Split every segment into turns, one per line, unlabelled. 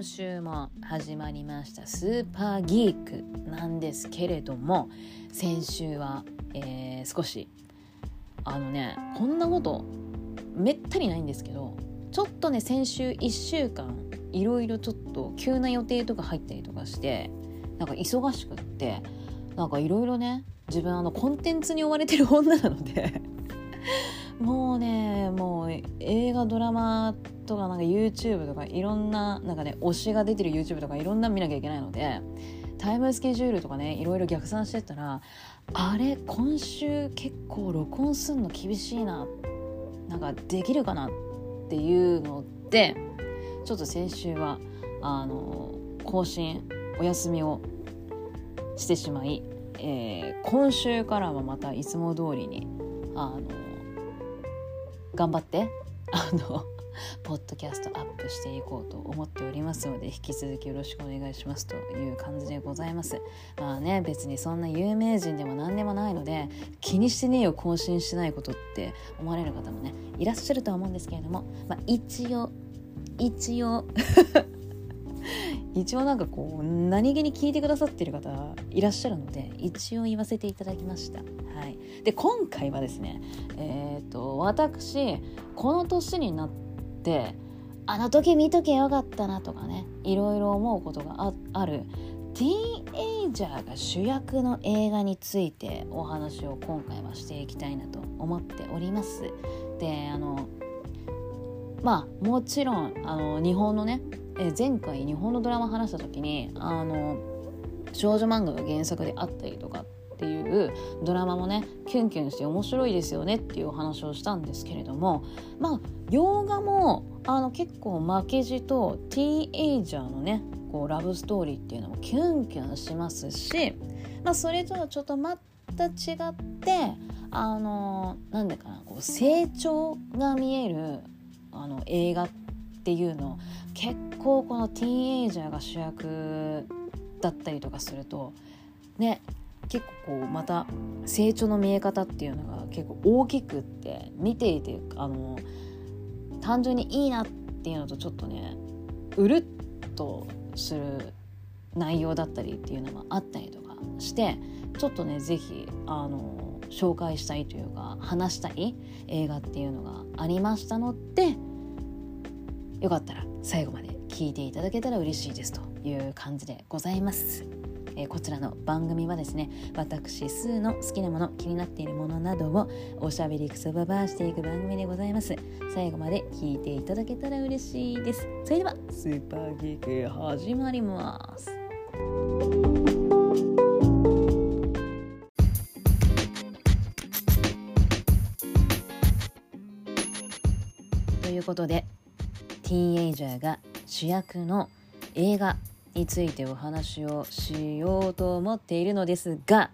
今週も始まりましたスーパーギークなんですけれども先週は、えー、少しあのねこんなことめったにないんですけどちょっとね先週1週間いろいろちょっと急な予定とか入ったりとかしてなんか忙しくってなんかいろいろね自分あのコンテンツに追われてる女なのでもうねもう映画ドラマってとかなんか YouTube とかいろんななんかね推しが出てる YouTube とかいろんな見なきゃいけないのでタイムスケジュールとかねいろいろ逆算してったらあれ今週結構録音すんの厳しいななんかできるかなっていうのでちょっと先週はあの更新お休みをしてしまい、えー、今週からはまたいつも通りにあの頑張ってあのポッドキャストアップしていこうと思っておりますので引き続きよろしくお願いしますという感じでございますまあね別にそんな有名人でも何でもないので気にしてねえよ更新しないことって思われる方もねいらっしゃるとは思うんですけれども、まあ、一応一応 一応なんかこう何気に聞いてくださってる方いらっしゃるので一応言わせていただきました。はい、で今回はですねえっ、ー、と私この年になってあの時見とけよかったなとかねいろいろ思うことがあるティーンエイジャーが主役の映画についてお話を今回はしていきたいなと思っております。であのまあもちろんあの日本のねえ前回日本のドラマ話した時にあの少女漫画が原作であったりとかっていうドラマもねキュンキュンして面白いですよねっていうお話をしたんですけれどもまあ洋画もあの結構負けじとティーエイジャーのねこうラブストーリーっていうのもキュンキュンしますし、まあ、それとはちょっとまた違ってあのなんでかなこう成長が見えるあの映画っていうの結構このティーンエイジャーが主役だったりとかするとね結構こうまた成長の見え方っていうのが結構大きくって見ていてあの単純にいいなっていうのとちょっとねうるっとする内容だったりっていうのもあったりとかしてちょっとね是非あの紹介したいというか話したい映画っていうのがありましたのでよかったら最後まで聞いていただけたら嬉しいですという感じでございます。えー、こちらの番組はですね私スーの好きなもの気になっているものなどをおしゃべりくそばばしていく番組でございます。最後まで聞いていただけたら嬉しいです。それではスーパーギーク始まります。ということでティーンエイジャーが主役の映画についてお話をしようと思っているのですが、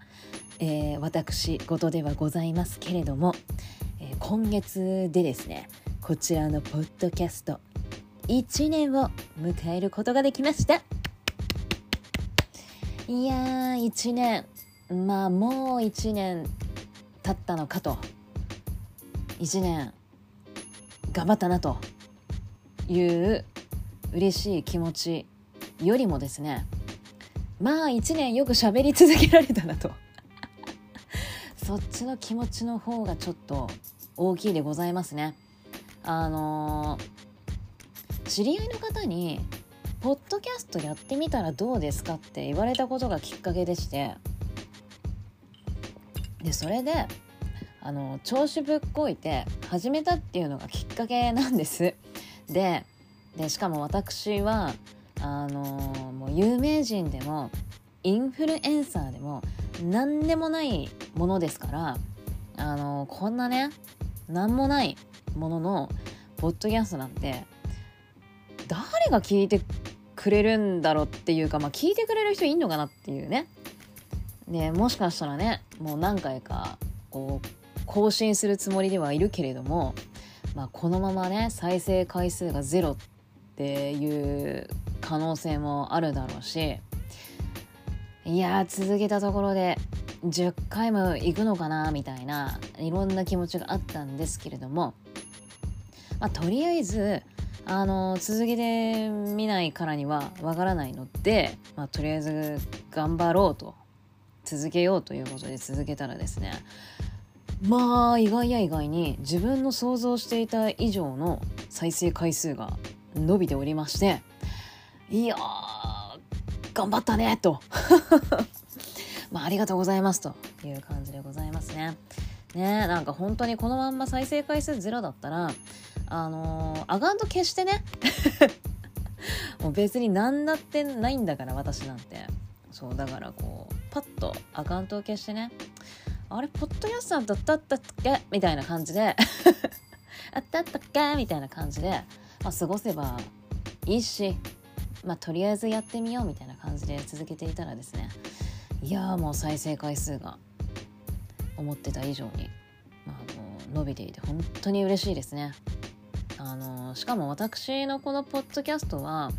えー、私事ではございますけれども、えー、今月でですねこちらのポッドキャスト1年を迎えることができました。いやー1年。まあもう1年経ったのかと。1年頑張ったなという嬉しい気持ちよりもですねまあ1年よく喋り続けられたなと。そっちの気持ちの方がちょっと大きいでございますね。あのー、知り合いの方に「ポッドキャストやってみたらどうですか?」って言われたことがきっかけでして。でそれであの調子ぶっこいて始めたっていうのがきっかけなんです。ででしかも私はあのもう有名人でもインフルエンサーでも何でもないものですからあのこんなね何もないもののポッドキャストなんて誰が聞いてくれるんだろうっていうか、まあ、聞いてくれる人いんのかなっていうね。でもしかしたらねもう何回かこう更新するつもりではいるけれども、まあ、このままね再生回数がゼロってっていう可能性もあるだろうしいや続けたところで10回も行くのかなみたいないろんな気持ちがあったんですけれども、まあ、とりあえずあの続きで見ないからにはわからないので、まあ、とりあえず頑張ろうと続けようということで続けたらですねまあ意外や意外に自分の想像していた以上の再生回数が伸びておりましていや頑張ったねと。まあありがとうございますと。いう感じでございますね。ねなんか本当にこのまんま再生回数ゼロだったらあのー、アカウント消してね。もう別に何だってないんだから私なんて。そうだからこうパッとアカウントを消してね。あれポッドキャストだったったっけ？みたいな感じで。あったったっけ？みたいな感じで、まあ、過ごせばいいしまあとりあえずやってみようみたいな感じで続けていたらですねいやもう再生回数が思ってた以上に、まあ、あの伸びていて本当に嬉しいですね。あのしかも私のこのポッドキャストは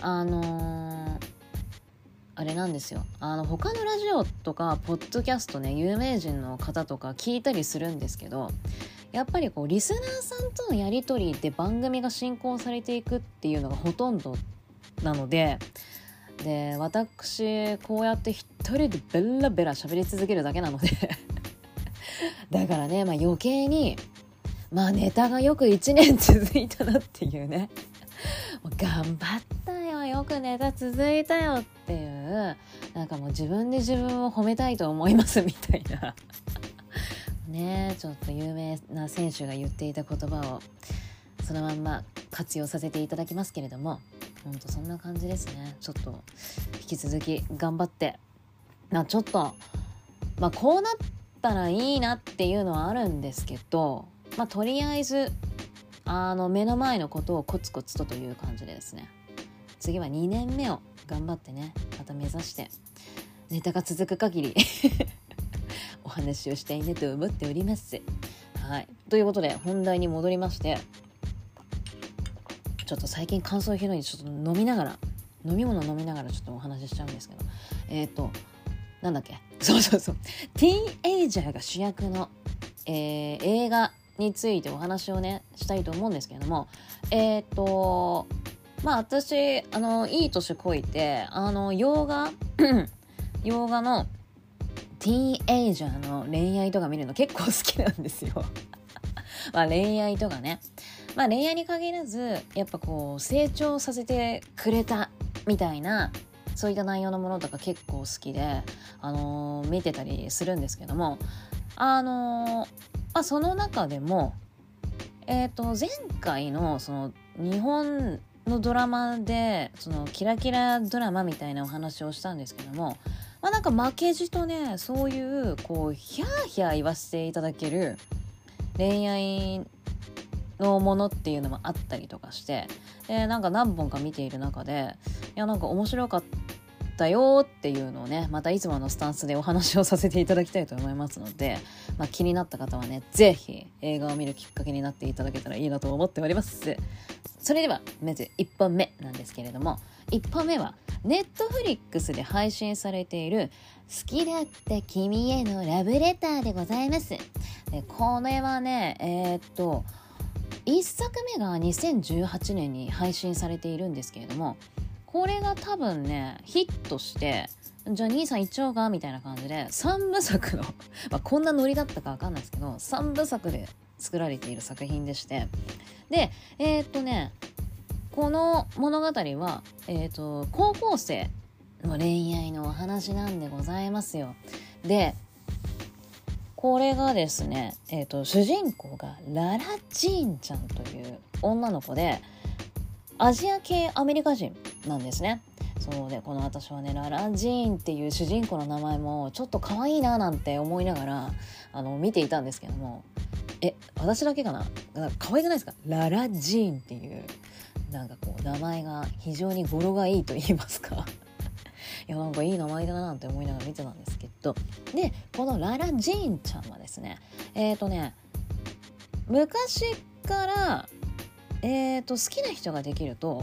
あのあれなんですよあの他のラジオとかポッドキャストね有名人の方とか聞いたりするんですけどやっぱりこうリスナーさんとのやり取りで番組が進行されていくっていうのがほとんどなのでで私こうやって一人でベラベラ喋り続けるだけなので だからね、まあ、余計にまあネタがよく1年続いたなっていうね。頑張ったよよくネタ続いたよっていうなんかもう自分で自分を褒めたいと思いますみたいな。ねちょっと有名な選手が言っていた言葉をそのまんま活用させていただきますけれどもほんとそんな感じですね。ちょっと引き続き頑張って。まちょっとまあこうなったらいいなっていうのはあるんですけどまあ、とりあえずあの目の前のことをコツコツとという感じでですね。次は2年目を頑張ってねまた目指してネタが続く限り。お話をしたいなと思っております。はい、ということで本題に戻りましてちょっと最近乾燥ひどいちょっと飲みながら飲み物飲みながらちょっとお話ししちゃうんですけどえっ、ー、となんだっけ？そうそうそう。ティーンエイジャーが主役の、えー、映画についてお話をねしたいと思うんですけれどもえっ、ー、とまあ私あのいい年こいてあの洋画 洋画のティーンエイジャーの恋愛とか見るの結構好きなんですよ。ま恋愛とかね。まあ恋愛に限らずやっぱこう成長させてくれたみたいなそういった内容のものとか結構好きで、あのー、見てたりするんですけども。あのーまあ、その中でも、えー、と前回のその日本のドラマでそのキラキラドラマみたいなお話をしたんですけども、まあ、なんか負けじとねそういうこうヒャーヒャー言わせていただける恋愛のものっていうのもあったりとかしてでなんか何本か見ている中でいやなんか面白かったよっていうのをねまたいつものスタンスでお話をさせていただきたいと思いますので、まあ、気になった方はね是非映画を見るきっかけになっていただけたらいいなと思っております。それではまず1本目なんですけれども1本目はネットフリックスで配信されている「好きだった君へのラブレター」でございます。でこれはねえー、っと1作目が2018年に配信されているんですけれどもこれが多分ねヒットしてじゃあ兄さん行っちゃおうかみたいな感じで3部作の まあ、こんなノリだったか分かんないですけど3部作で作られている作品でして。でえー、っとねこの物語は、えー、っと高校生の恋愛のお話なんでございますよ。でこれがですね、えーと主人公がララ・ジーンちゃんという女の子でアジア系アメリカ人なんですね。そうでこの私はねララジーンっていう主人公の名前もちょっと可愛いななんて思いながらあの見ていたんですけどもえ私だけかな？か可愛くないですか？ララジーンっていうなんかこう名前が非常に語呂がいいと言いますか。いやなんかいい名前だななんて思いながら見てたんですけど。でこのララジーンちゃんはですねえっ、ー、とね昔からえーと、好きな人ができると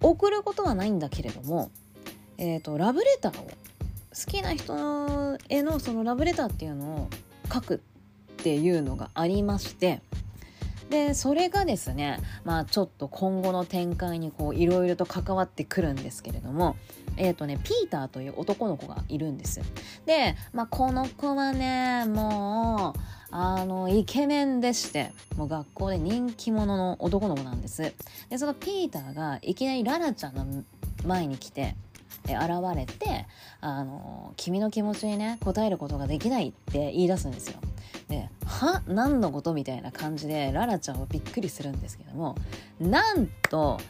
送ることはないんだけれども、えーと、ラブレターを好きな人へのそのラブレターっていうのを書くっていうのがありましてでそれがですねまあちょっと今後の展開にこういろいろと関わってくるんですけれどもえっ、ー、とねピーターという男の子がいるんです。で、まあ、この子はねもうあのイケメンでしてもう学校で人気者の男の子なんです。でそのピーターがいきなりララちゃんの前に来て現れてあの君の気持ちにね答えることができないって言い出すんですよ。で「は何のこと?」みたいな感じでララちゃんはびっくりするんですけどもなんと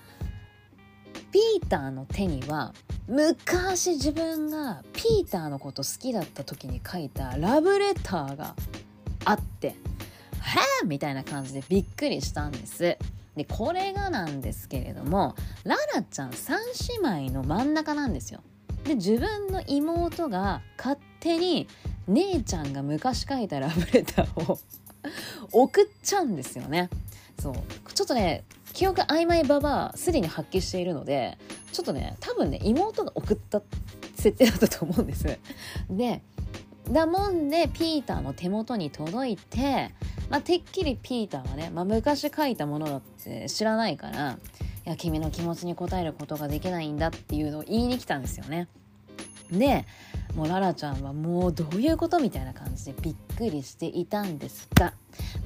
ピーターの手には昔自分がピーターのこと好きだった時に書いたラブレターがあって「はあ!」みたいな感じでびっくりしたんです。でこれがなんですけれどもララちゃん3姉妹の真ん中なんですよ。で自分の妹が勝手に姉ちゃんが昔書いたラブレターを送っちゃうんですよね。そうちょっとね記憶曖昧ばばすでに発揮しているのでちょっとね多分ね妹が送った設定だったと思うんです。でだもんでピーターの手元に届いて、まあ、てっきりピーターはね、まあ、昔書いたものだって知らないからいや君の気持ちに応えることができないんだっていうのを言いに来たんですよね。でもうララちゃんはもうどういうことみたいな感じでびっくりしていたんですが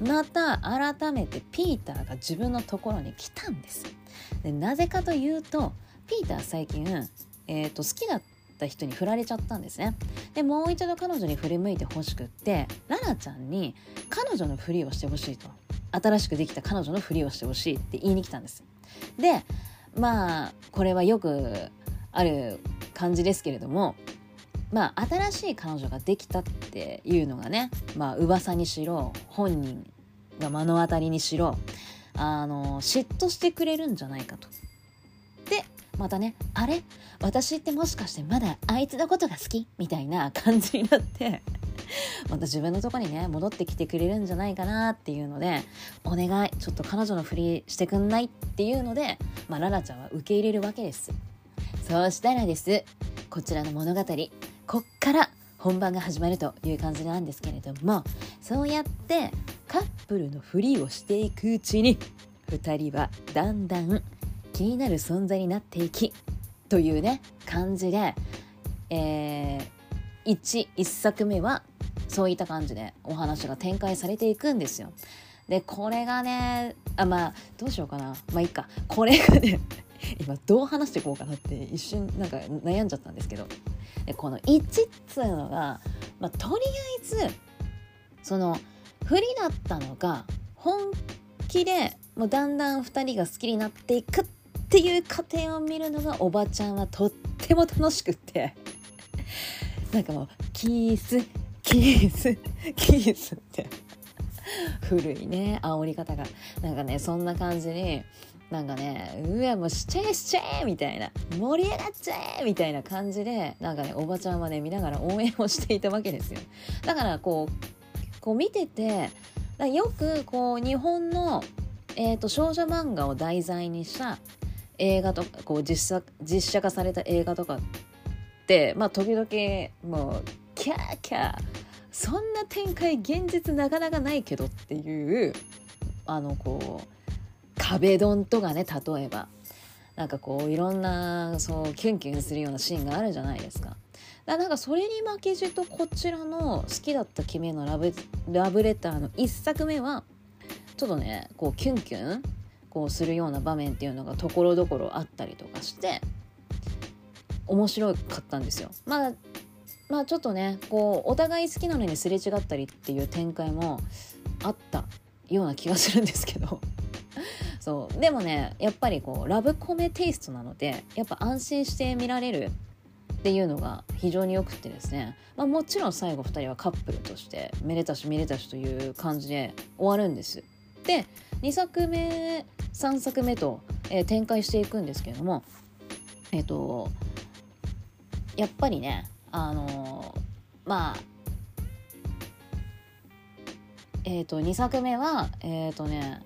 また改めてピーターが自分のところに来たんです。でなぜかというとピーター最近、えーと、好きだった人に振られちゃったんですね。でもう一度彼女に振り向いてほしくってララちゃんに彼女のふりをしてほしいと。新しくできた彼女のふりをしてほしいって言いに来たんです。でまあこれはよくある感じですけれどもまあ新しい彼女ができたっていうのがねまあ噂にしろ本人が目の当たりにしろあの嫉妬してくれるんじゃないかと。でまたねあれ？私ってもしかしてまだあいつのことが好き？みたいな感じになってまた自分のとこにね戻ってきてくれるんじゃないかなっていうのでお願いちょっと彼女のふりしてくんない？っていうので、まあ、ララちゃんは受け入れるわけです。そうしたらです。こちらの物語こっから本番が始まるという感じなんですけれどもそうやってカップルのふりをしていくうちに2人はだんだん気になる存在になっていきというね感じで、えー、1, 1作目はそういった感じでお話が展開されていくんですよ。でこれがねあまあどうしようかな。まあいいか。これがね今どう話していこうかなって一瞬なんか悩んじゃったんですけど。でこの1っつうのが、まあ、とりあえずその不利だったのが本気でもうだんだん2人が好きになっていくっていう過程を見るのがおばちゃんはとっても楽しくって。なんかもうキースキースキースって。古いね煽り方が。なんかねそんな感じになんかねうわもうしちゃえしちゃえみたいな盛り上がっちゃえみたいな感じでなんかねおばちゃんはね見ながら応援をしていたわけですよ。だからこうこう見ててよくこう日本の、えーと、少女漫画を題材にした映画とかこう実写実写化された映画とかってまあ時々もうキャーキャーそんな展開現実なかなかないけどっていうあのこう壁ドンとかね例えばなんかこういろんなそうキュンキュンするようなシーンがあるじゃないですか。だなんかそれに負けじとこちらの「好きだった君へのラブラブレター」の1作目はちょっとねこうキュンキュンこうするような場面っていうのがところどころあったりとかして面白かったんですよ。まあまあちょっとねこうお互い好きなのにすれ違ったりっていう展開もあったような気がするんですけど そうでもねやっぱりこうラブコメテイストなのでやっぱ安心して見られるっていうのが非常によくってですね、まあ、もちろん最後2人はカップルとしてめでたしめでたしという感じで終わるんです。で2作目3作目と、えー、展開していくんですけれどもえっ、ー、とやっぱりねあのー、まあえっ、と2作目はえっ、とね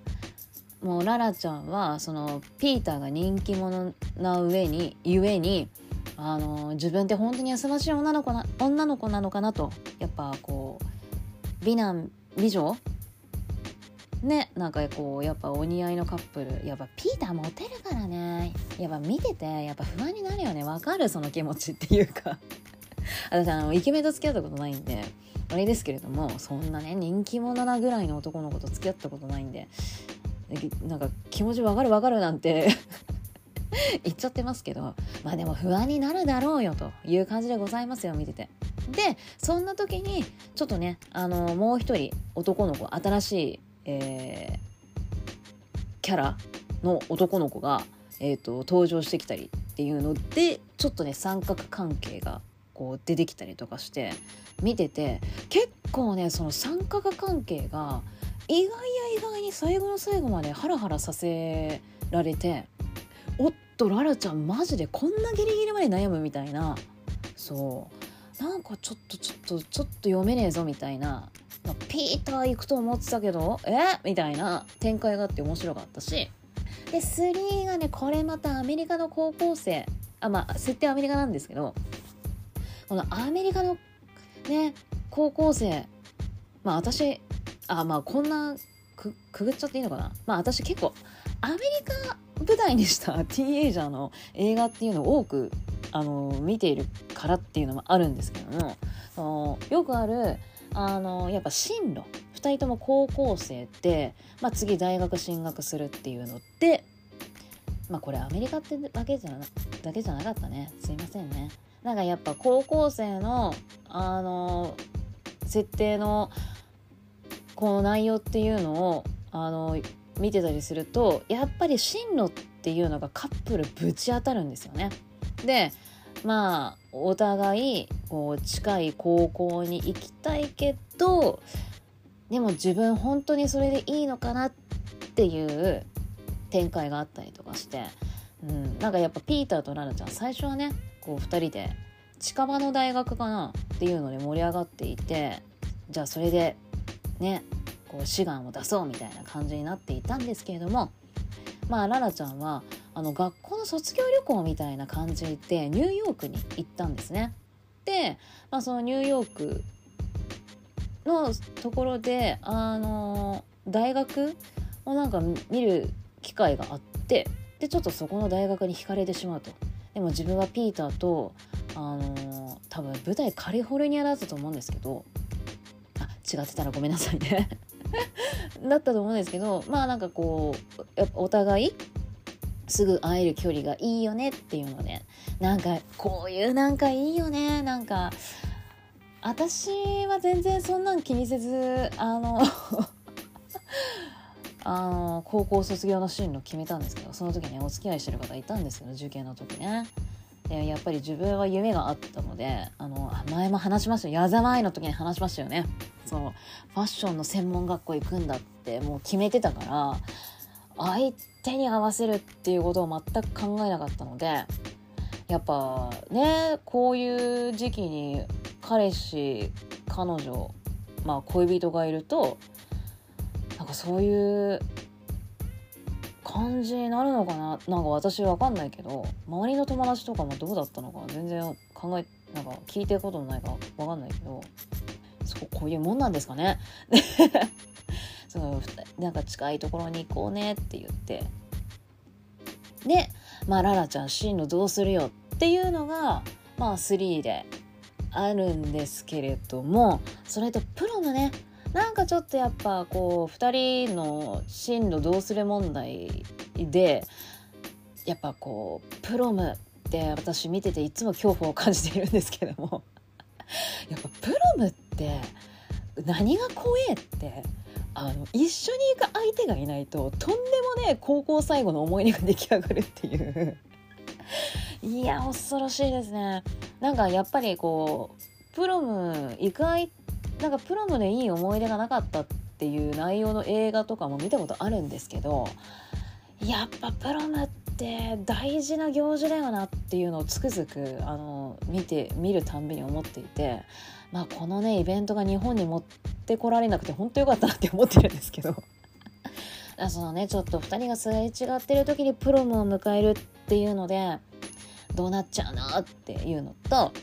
もうララちゃんはそのピーターが人気者な上にゆえにあの自分って本当に優しい女の子な女の子なのかなとやっぱこう美男美女ねなんかこうやっぱお似合いのカップルやっぱピーターモテるからねやっぱ見ててやっぱ不安になるよねわかるその気持ちっていうか私あのイケメンと付き合ったことないんであれですけれどもそんなね人気者なぐらいの男の子と付き合ったことないんでなんか気持ちわかるわかるなんて 言っちゃってますけどまあでも不安になるだろうよという感じでございますよ見てて。でそんな時にちょっとねあのもう一人男の子新しい、えー、キャラの男の子が、えーと、登場してきたりっていうのでちょっとね三角関係がこう出てきたりとかして見てて結構ねその三角関係が意外や意外に最後の最後までハラハラさせられておっとララちゃんマジでこんなギリギリまで悩むみたいな。そう。なんかちょっとちょっとちょっと読めねえぞみたいな。ピーター行くと思ってたけどえ？みたいな。展開があって面白かったし。で3がねこれまたアメリカの高校生。あまあ設定はアメリカなんですけどこのアメリカのね高校生。まあ私あまあこんなくくぐっちゃっていいのかな？まあ私結構アメリカ舞台にした ティーンエイジャーの映画っていうのを多くあの見ているからっていうのもあるんですけどもそのよくあるあのやっぱ進路2人とも高校生って、まあ、次大学進学するっていうのってまあこれアメリカってだけじゃなだけじゃなかったね。すいませんね。なんかやっぱ高校生のあの設定のこの内容っていうのをあの見てたりするとやっぱり進路っていうのがカップルぶち当たるんですよね。でまあお互いこう近い高校に行きたいけどでも自分本当にそれでいいのかなっていう展開があったりとかして、うん、なんかやっぱピーターとララちゃん最初はねこう2人で近場の大学かなっていうので盛り上がっていてじゃあそれでねこう志願を出そうみたいな感じになっていたんですけれどもまあララちゃんはあの学校の卒業旅行みたいな感じでニューヨークに行ったんですね。で、まあ、そのニューヨークのところであの大学をなんか見る機会があってでちょっとそこの大学に惹かれてしまうと。でも自分はピーターとあの多分舞台カリフォルニアだったと思うんですけど違ってたらごめんなさいね。だったと思うんですけどまあなんかこうやっぱお互いすぐ会える距離がいいよねっていうのでなんかこういうなんかいいよねなんか私は全然そんなん気にせずあの あの高校卒業の進路決めたんですけどその時にお付き合いしてる方いたんですけど受験の時ね。でやっぱり自分は夢があったのであの前も話しました矢沢愛の時に話しましたよね。そう。ファッションの専門学校行くんだってもう決めてたから相手に合わせるっていうことを全く考えなかったのでやっぱねこういう時期に彼氏彼女まあ恋人がいるとなんかそういう感じになるのかな？なんか私わかんないけど周りの友達とかもどうだったのか全然考えなんか聞いてることもないからわかんないけどそうこういうもんなんですかね？そのなんか近いところに行こうねって言って。でまあララちゃん進路どうするよっていうのがまあ3であるんですけれどもそれとプロのねなんかちょっとやっぱこう2人の進路どうする問題でやっぱこうプロムって私見てていつも恐怖を感じているんですけども。やっぱプロムって何が怖えってあの一緒に行く相手がいないととんでもね高校最後の思い出が出来上がるっていう。いや恐ろしいですね。なんかやっぱりこうプロム行く相なんかプロムでいい思い出がなかったっていう内容の映画とかも見たことあるんですけどやっぱプロムって大事な行事だよなっていうのをつくづくあの見て見るたんびに思っていてまあこのねイベントが日本に持ってこられなくて本当よかったなって思ってるんですけど。そのねちょっと2人がすれ違ってる時にプロムを迎えるっていうのでどうなっちゃうなっていうのと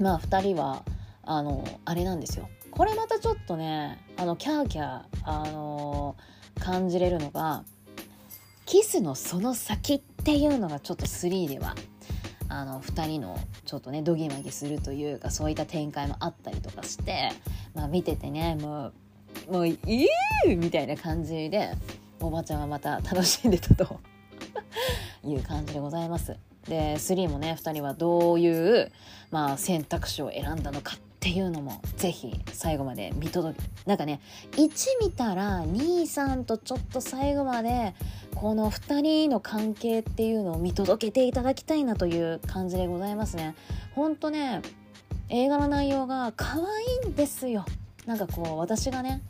まあ2人はあのあれなんですよこれまたちょっとねあのキャーキャー、あの、感じれるのがキスのその先っていうのがちょっと3ではあの2人のちょっとねドギマギするというかそういった展開もあったりとかして、まあ、見ててねもうもういいみたいな感じでおばちゃんはまた楽しんでたと いう感じでございます。で3もね2人はどういう、まあ、選択肢を選んだのかっていうのもぜひ最後まで見届けなんかね1見たら23とちょっと最後までこの2人の関係っていうのを見届けていただきたいなという感じでございますね。ほんとね映画の内容が可愛いんですよ。なんかこう私がね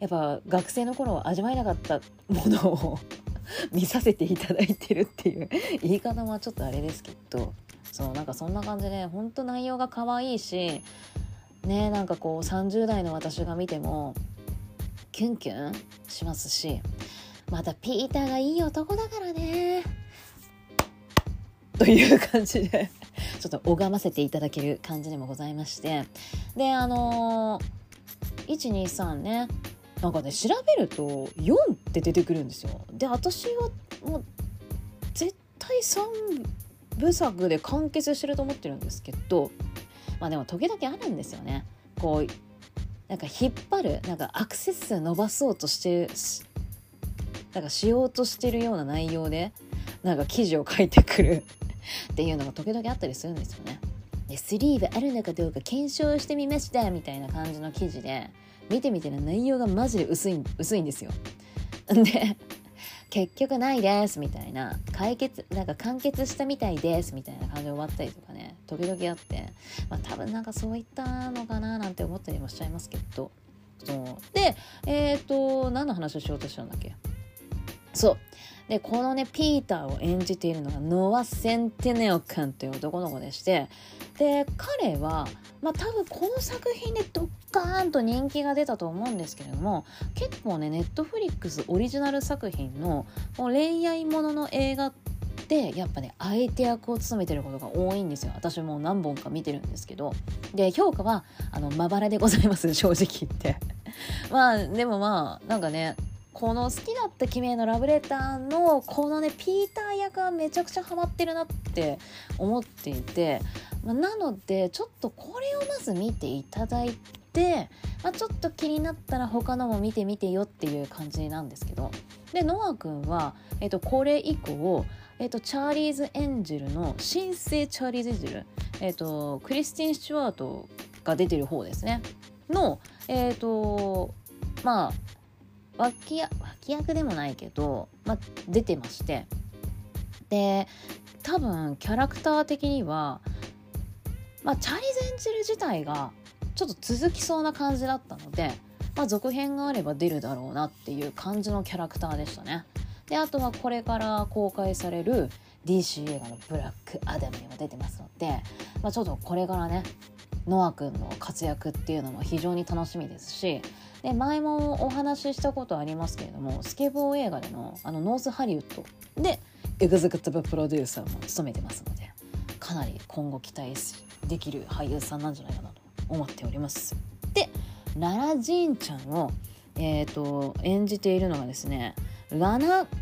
やっぱ学生の頃味わえなかったものを 見させていただいてるっていう言い方はちょっとあれですけどそうなんかそんな感じでほんと内容が可愛いしねなんかこう30代の私が見てもキュンキュンしますしまたピーターがいい男だからねという感じでちょっと拝ませていただける感じでもございましてであのー、123ねなんかね調べると4って出てくるんですよ。で私はもう絶対3部作で完結してると思ってるんですけどまあでも時々あるんですよねこうなんか引っ張るなんかアクセス数伸ばそうとしてなんかしようとしてるような内容でなんか記事を書いてくる っていうのが時々あったりするんですよね。でスリーブあるのかどうか検証してみましたみたいな感じの記事で見てみての内容がマジで薄い薄いんですよ。で結局ないですみたいな解決なんか完結したみたいですみたいな感じで終わったりとかね時々あって、まあ、多分なんかそういったのかななんて思ったりもしちゃいますけど。そう。でえっ、ー、と何の話をしようとしたんだっけ？そう。でこのねピーターを演じているのがノア・センテネオ君という男の子でしてで彼はまあ多分この作品でドッカーンと人気が出たと思うんですけれども結構ねネットフリックスオリジナル作品のもう恋愛ものの映画でやっぱね相手役を務めてることが多いんですよ。私も何本か見てるんですけど。で評価はあのまばらでございます正直言って。まあでもまあなんかねこの好きだった君へのラブレターのこのねピーター役がめちゃくちゃハマってるなって思っていて、まあ、なのでちょっとこれをまず見ていただいて、まあ、ちょっと気になったら他のも見てみてよっていう感じなんですけど。でノア君は、えー、とこれ以降、えー、とチャーリーズ・エンジェルの新生チャーリーズ・エンジェル、えー、とクリスティン・スチュワートが出てる方ですね。のえっ、とまあ脇脇役でもないけど、まあ、出てましてで多分キャラクター的には、まあ、チャーリーズ・エンジェル自体がちょっと続きそうな感じだったので、まあ、続編があれば出るだろうなっていう感じのキャラクターでしたね。であとはこれから公開される DC 映画の「ブラックアダム」にも出てますので、まあ、ちょっとこれからねノア君の活躍っていうのも非常に楽しみですしで前もお話ししたことありますけれどもスケボー映画でのあのノースハリウッドでエグゼクティブプロデューサーも務めてますのでかなり今後期待できる俳優さんなんじゃないかなと思っております。でララ・ジーンちゃんを、えーと、演じているのがですねラナちょ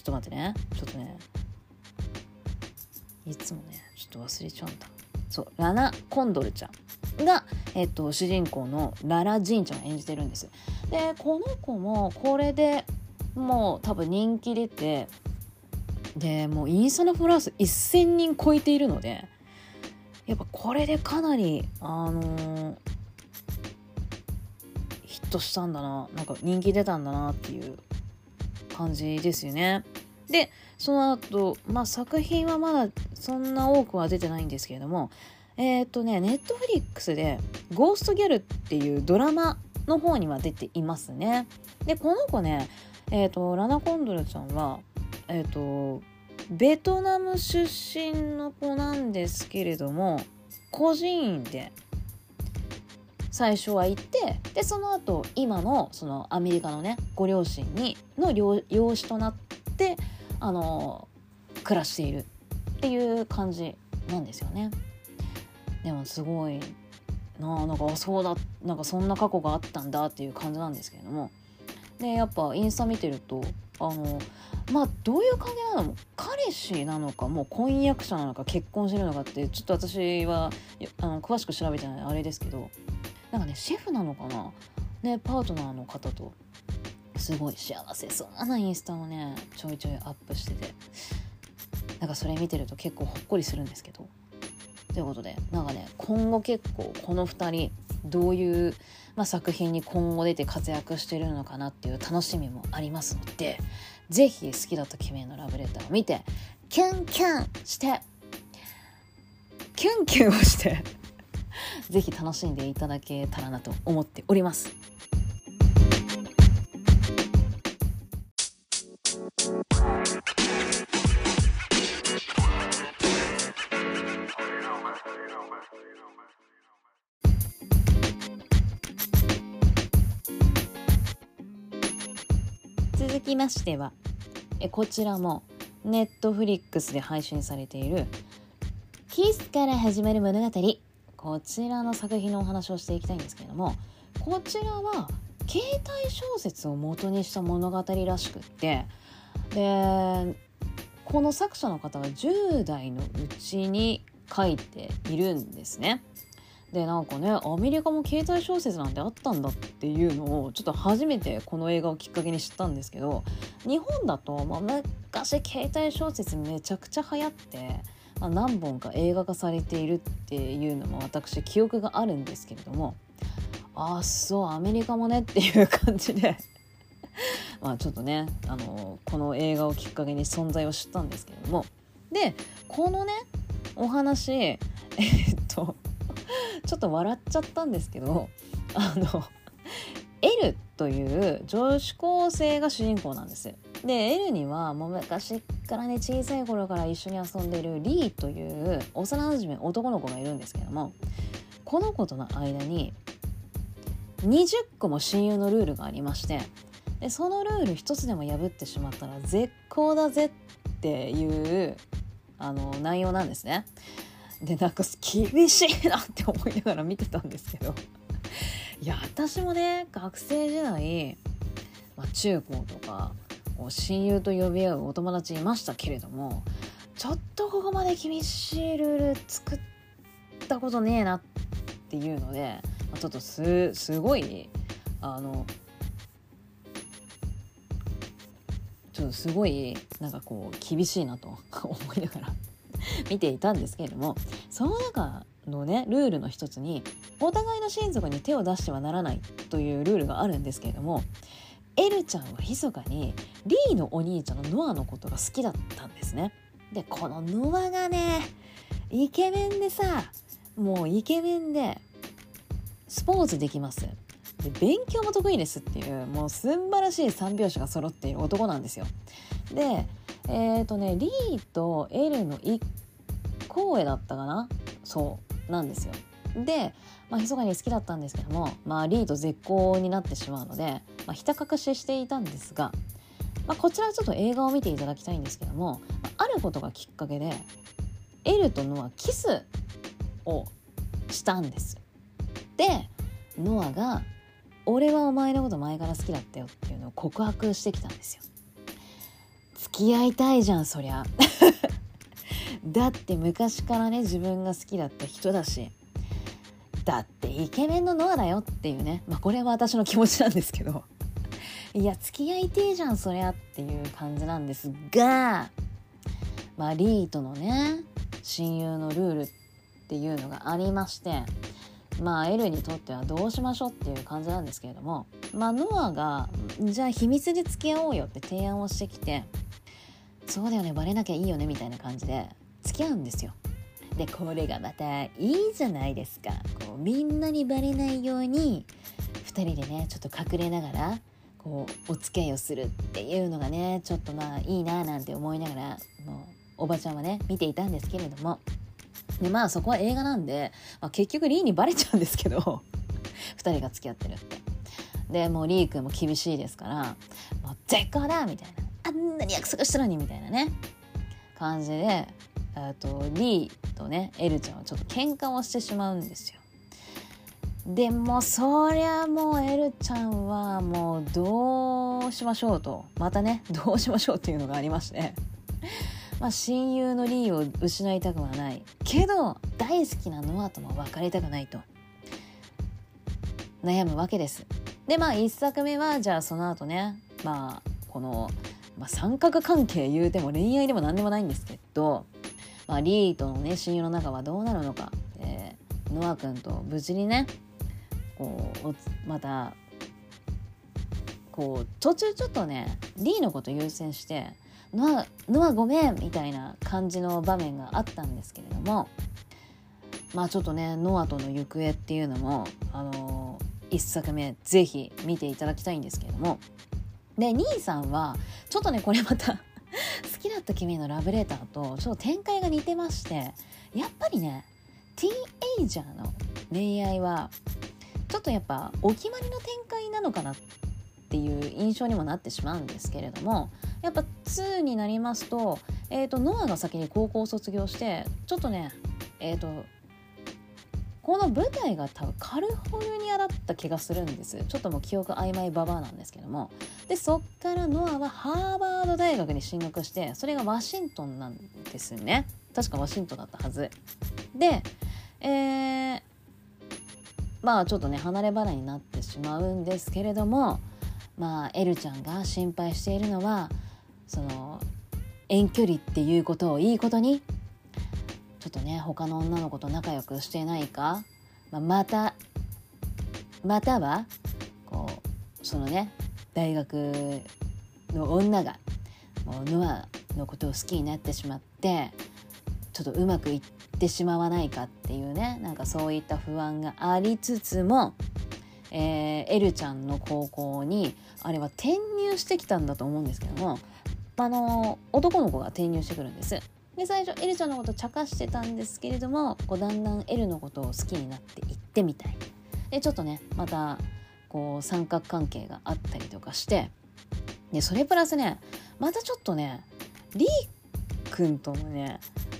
っと待ってねちょっとねいつもねちょっと忘れちゃうんだそうラナ・コンドルちゃんが、えっと、主人公のララ・ジンちゃんを演じてるんです。でこの子もこれでもう多分人気出てでもうインスタのフォロワー数1,000人超えているのでやっぱこれでかなりあのー、ヒットしたんだななんか人気出たんだなっていう感じですよね。でその後、まあ作品はまだそんな多くは出てないんですけれどもえっ、とね、ネットフリックスで、ゴーストギャルっていうドラマの方には出ていますね。で、この子ね、えっ、と、ラナ・コンドルちゃんは、えっ、と、ベトナム出身の子なんですけれども、孤児院で最初は行ってでその後今のそのアメリカのねご両親にの養子となってあの暮らしているっていう感じなんですよね。でもすごいななんかそうだなんかそんな過去があったんだっていう感じなんですけれども。でやっぱインスタ見てるとあのまあどういう関係なの？彼氏なのかもう婚約者なのか結婚してるのかってちょっと私はあの詳しく調べてないあれですけど。なんかねシェフなのかな？ねパートナーの方と。すごい幸せそう。なインスタをねちょいちょいアップしてて。なんかそれ見てると結構ほっこりするんですけど。ということでなんかね今後結構この2人どういう、まあ、作品に今後出て活躍してるのかなっていう楽しみもありますので是非好きだった「君へのラブレター」を見てキュンキュンしてキュンキュンをして是非楽しんでいただけたらなと思っております。ましてはえこちらもネットフリックスで配信されている「キスから始まる物語」こちらの作品のお話をしていきたいんですけれどもこちらは携帯小説を元にした物語らしくってでこの作者の方は10代のうちに書いているんですね。でなんかねアメリカも携帯小説なんてあったんだっていうのをちょっと初めてこの映画をきっかけに知ったんですけど日本だと、まあ、昔携帯小説めちゃくちゃ流行って、まあ、何本か映画化されているっていうのも私記憶があるんですけれどもああそうアメリカもねっていう感じで まあちょっとねあのこの映画をきっかけに存在を知ったんですけれどもでこのねお話えっとちょっと笑っちゃったんですけどあの L という女子高生が主人公なんです。で L にはもう昔からね小さい頃から一緒に遊んでるリーという幼なじみ男の子がいるんですけどもこの子との間に20個も親友のルールがありましてでそのルール一つでも破ってしまったら絶好だぜっていうあの内容なんですね。でなんか厳しいなって思いながら見てたんですけど。いや私もね学生時代、まあ、中高とか親友と呼び合うお友達いましたけれどもちょっとここまで厳しいルール作ったことねえなっていうので、まあ、ちょっとすすごいあのちょっとすごいなんかこう厳しいなと思いながら 見ていたんですけれどもその中のねルールの一つにお互いの親族に手を出してはならないというルールがあるんですけれどもエルちゃんは密かにリーのお兄ちゃんのノアのことが好きだったんですね。でこのノアがねイケメンでさもうイケメンでスポーツできますで勉強も得意ですっていうもう素晴らしい三拍子が揃っている男なんですよ。でえっ、ー、とねリーと L の1公演だったかな？そうなんですよ。で、まあ、密かに好きだったんですけども、まあ、リーと絶好になってしまうので、まあ、ひた隠ししていたんですが、まあ、こちらはちょっと映画を見ていただきたいんですけどもあることがきっかけでエルとノアキスをしたんです。でノアが「俺はお前のこと前から好きだったよ」っていうのを告白してきたんですよ。き合いたいじゃんそりゃ。だって昔からね自分が好きだった人だし。だってイケメンのノアだよっていうね。まあこれは私の気持ちなんですけど。いや付き合いてえじゃんそりゃっていう感じなんですが。まあリーとのね親友のルールっていうのがありまして。まあ L にとってはどうしましょうっていう感じなんですけれども。まあノアがじゃあ秘密で付き合おうよって提案をしてきて。そうだよねバレなきゃいいよねみたいな感じで付き合うんですよ。でこれがまたいいじゃないですかこうみんなにバレないように2人でねちょっと隠れながらこうお付き合いをするっていうのがねちょっとまあいいななんて思いながらもうおばちゃんはね見ていたんですけれどもでまあそこは映画なんで、まあ、結局リーにバレちゃうんですけど2人が付き合ってるって。でもうリー君も厳しいですから「もう絶好だ!」みたいなあんなに約束したのにみたいなね。感じでとリーとねエルちゃんはちょっと喧嘩をしてしまうんですよ。でもそりゃもうエルちゃんはもうどうしましょうと。またねどうしましょうっていうのがありまして。まあ親友のリーを失いたくはない。けど大好きなノアとも別れたくないと。悩むわけです。でまあ1作目はじゃあその後ねまあこの、まあ、三角関係言うても恋愛でも何でもないんですけど、まあ、リーとのね親友の仲はどうなるのか、えー、ノア君と無事にねこうまたこう途中ちょっとねリーのこと優先して「ノアノアごめん」みたいな感じの場面があったんですけれどもまあちょっとねノアとの行方っていうのもあのー、1作目是非見ていただきたいんですけれどもで兄さんはちょっとねこれまた好きだった君へのラブレターとちょっと展開が似てましてやっぱりねティーンエイジャーの恋愛はちょっとやっぱお決まりの展開なのかなっていう印象にもなってしまうんですけれどもやっぱ2になりますと,、えーと、ノアが先に高校を卒業してちょっとねえっ、ー、とこの舞台が多分カリフォルニアだった気がするんですちょっともう記憶曖昧ババアなんですけども。でそっからノアはハーバード大学に進学してそれがワシントンなんですね。確かワシントンだったはず。でえー、まあちょっとね離れ離れになってしまうんですけれどもまあエルちゃんが心配しているのはその遠距離っていうことをいいことにょっとね他の女の子と仲良くしてないか、まあ、またまたはこうそのね大学の女がもうノアのことを好きになってしまってちょっとうまくいってしまわないかっていうねなんかそういった不安がありつつも、えー、エルちゃんの高校にあれは転入してきたんだと思うんですけどもあの男の子が転入してくるんです。で最初エルちゃんのこと茶化してたんですけれどもこうだんだんエルのことを好きになっていってみたい。でちょっとねまたこう三角関係があったりとかしてでそれプラスねまたちょっとねリー君とのね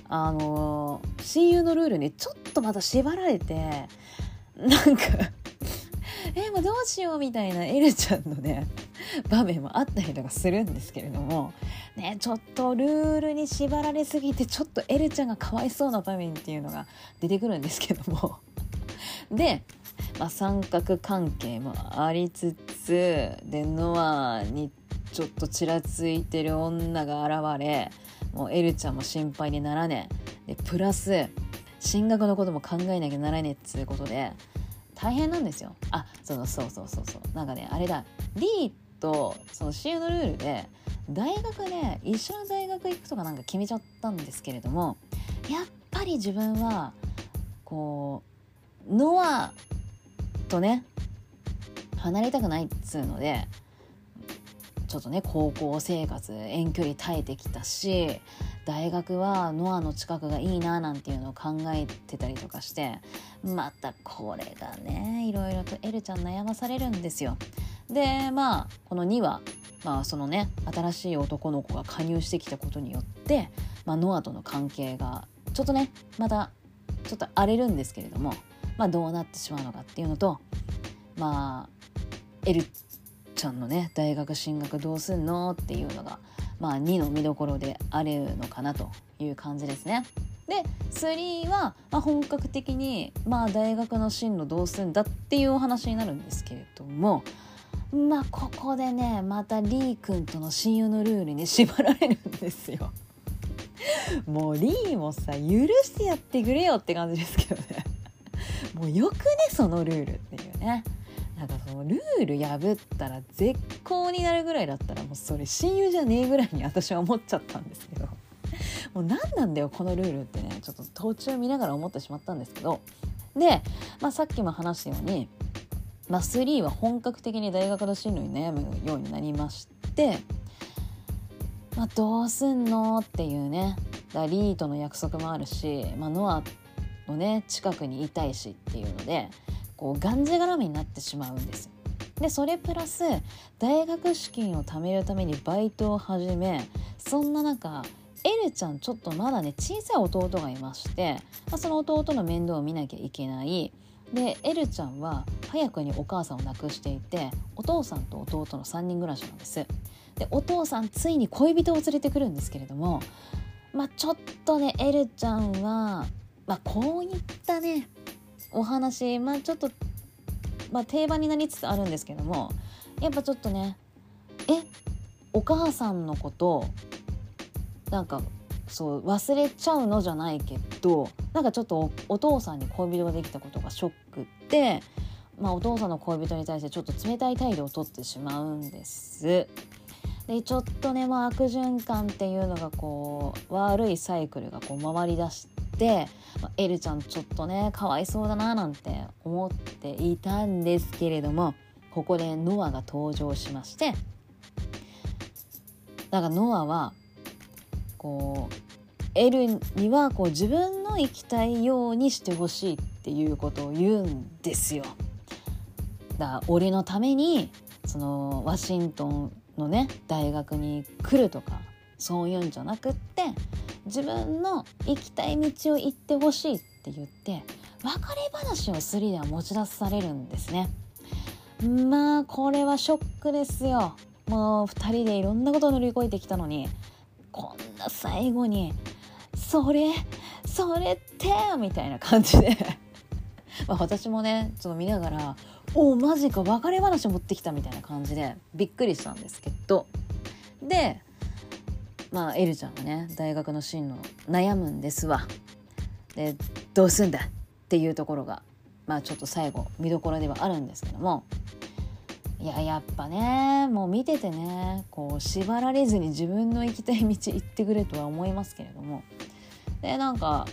あの親友のルールにちょっとまた縛られてなんかえもうどうしようみたいなエルちゃんのね 場面もあったりとかするんですけれどもねちょっとルールに縛られすぎてちょっとエルちゃんがかわいそうな場面っていうのが出てくるんですけども。で、まあ、三角関係もありつつでノアにちょっとちらついてる女が現れもうエルちゃんも心配にならねえ。でプラス進学のことも考えなきゃならねえっつうことで大変なんですよ。あそのそうそうそうそう。なんかねあれだ。D とその親友のルールで大学で一緒の大学行くとかなんか決めちゃったんですけれどもやっぱり自分はこうノアとね離れたくないっつうのでちょっとね高校生活遠距離耐えてきたし大学はノアの近くがいいななんていうのを考えてたりとかしてまたこれがねいろいろとエルちゃん悩まされるんですよ。でまあこの2話、まあ、そのね新しい男の子が加入してきたことによって、まあ、ノアとの関係がちょっとねまたちょっと荒れるんですけれども、まあ、どうなってしまうのかっていうのとまあエルちゃんのね大学進学どうすんのっていうのがまあ2の見どころであるのかなという感じですね。で3は、まあ、本格的に、まあ、大学の進路どうすんだっていうお話になるんですけれどもまあここでねまたリー君との親友のルールに縛られるんですよ。もうリーもさ許してやってくれよって感じですけどね。もうよくねそのルールっていうね。なんかそのルール破ったら絶好になるぐらいだったらもうそれ親友じゃねえぐらいに私は思っちゃったんですけど。もう何なんだよこのルールってねちょっと途中見ながら思ってしまったんですけど。で、まあ、さっきも話したように、まあ、3は本格的に大学の進路に悩むようになりましてまあ、どうすんのっていうねだリーとの約束もあるし、まあ、ノアのね近くにいたいしっていうのでこうがんじがらめになってしまうんです。でそれプラス大学資金を貯めるためにバイトを始めそんな中エルちゃんちょっとまだね小さい弟がいまして、まあ、その弟の面倒を見なきゃいけないでエルちゃんは早くにお母さんを亡くしていてお父さんと弟の3人暮らしなんですでお父さんついに恋人を連れてくるんですけれどもまあちょっとねエルちゃんは、まあ、こういったねお話まあちょっと、まあ、定番になりつつあるんですけどもやっぱちょっとねえお母さんのことなんかそう忘れちゃうのじゃないけどなんかちょっとお父さんに恋人ができたことがショックで、まあ、お父さんの恋人に対してちょっと冷たい態度をとってしまうんです。でちょっとね、まあ、悪循環っていうのがこう悪いサイクルがこう回りだして、まあ、エルちゃんちょっとねかわいそうだななんて思っていたんですけれどもここでノアが登場しましてだからノアはこうエルにはこう自分の生きたいようにしてほしいっていうことを言うんですよ。だから俺のためにそのワシントンのね大学に来るとかそういうんじゃなくって自分の行きたい道を行ってほしいって言って別れ話をスリーでは持ち出されるんですね。まあこれはショックですよ。もう2人でいろんなことを乗り越えてきたのにこんな最後に「それそれって」みたいな感じで まあ私もねちょっと見ながら「おおマジか別れ話持ってきた」みたいな感じでびっくりしたんですけど。でまあエルちゃんがね大学の進路悩むんですわ。でどうすんだっていうところがまあちょっと最後見どころではあるんですけども。いややっぱねもう見ててねこう縛られずに自分の行きたい道行ってくれとは思いますけれども。でなんか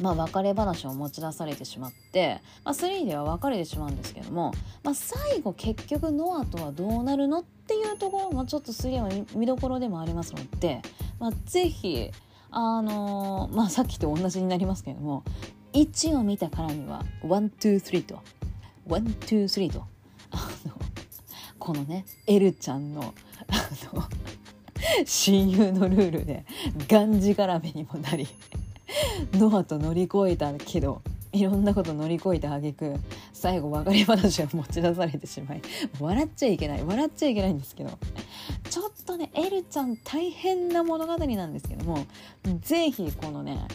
まあ別れ話を持ち出されてしまって、まあ、3では別れてしまうんですけども、まあ、最後結局ノアとはどうなるのっていうところもちょっと3は見どころでもありますので、まあ、ぜひあのー、まあさっきと同じになりますけれども1を見たからには123と123とあのこのねエルちゃんのあの親友のルールでがんじがらめにもなり ノアと乗り越えたけどいろんなこと乗り越えた挙句最後別れ話を持ち出されてしまい笑っちゃいけない笑っちゃいけないんですけどちょっとねエルちゃん大変な物語なんですけども是非このね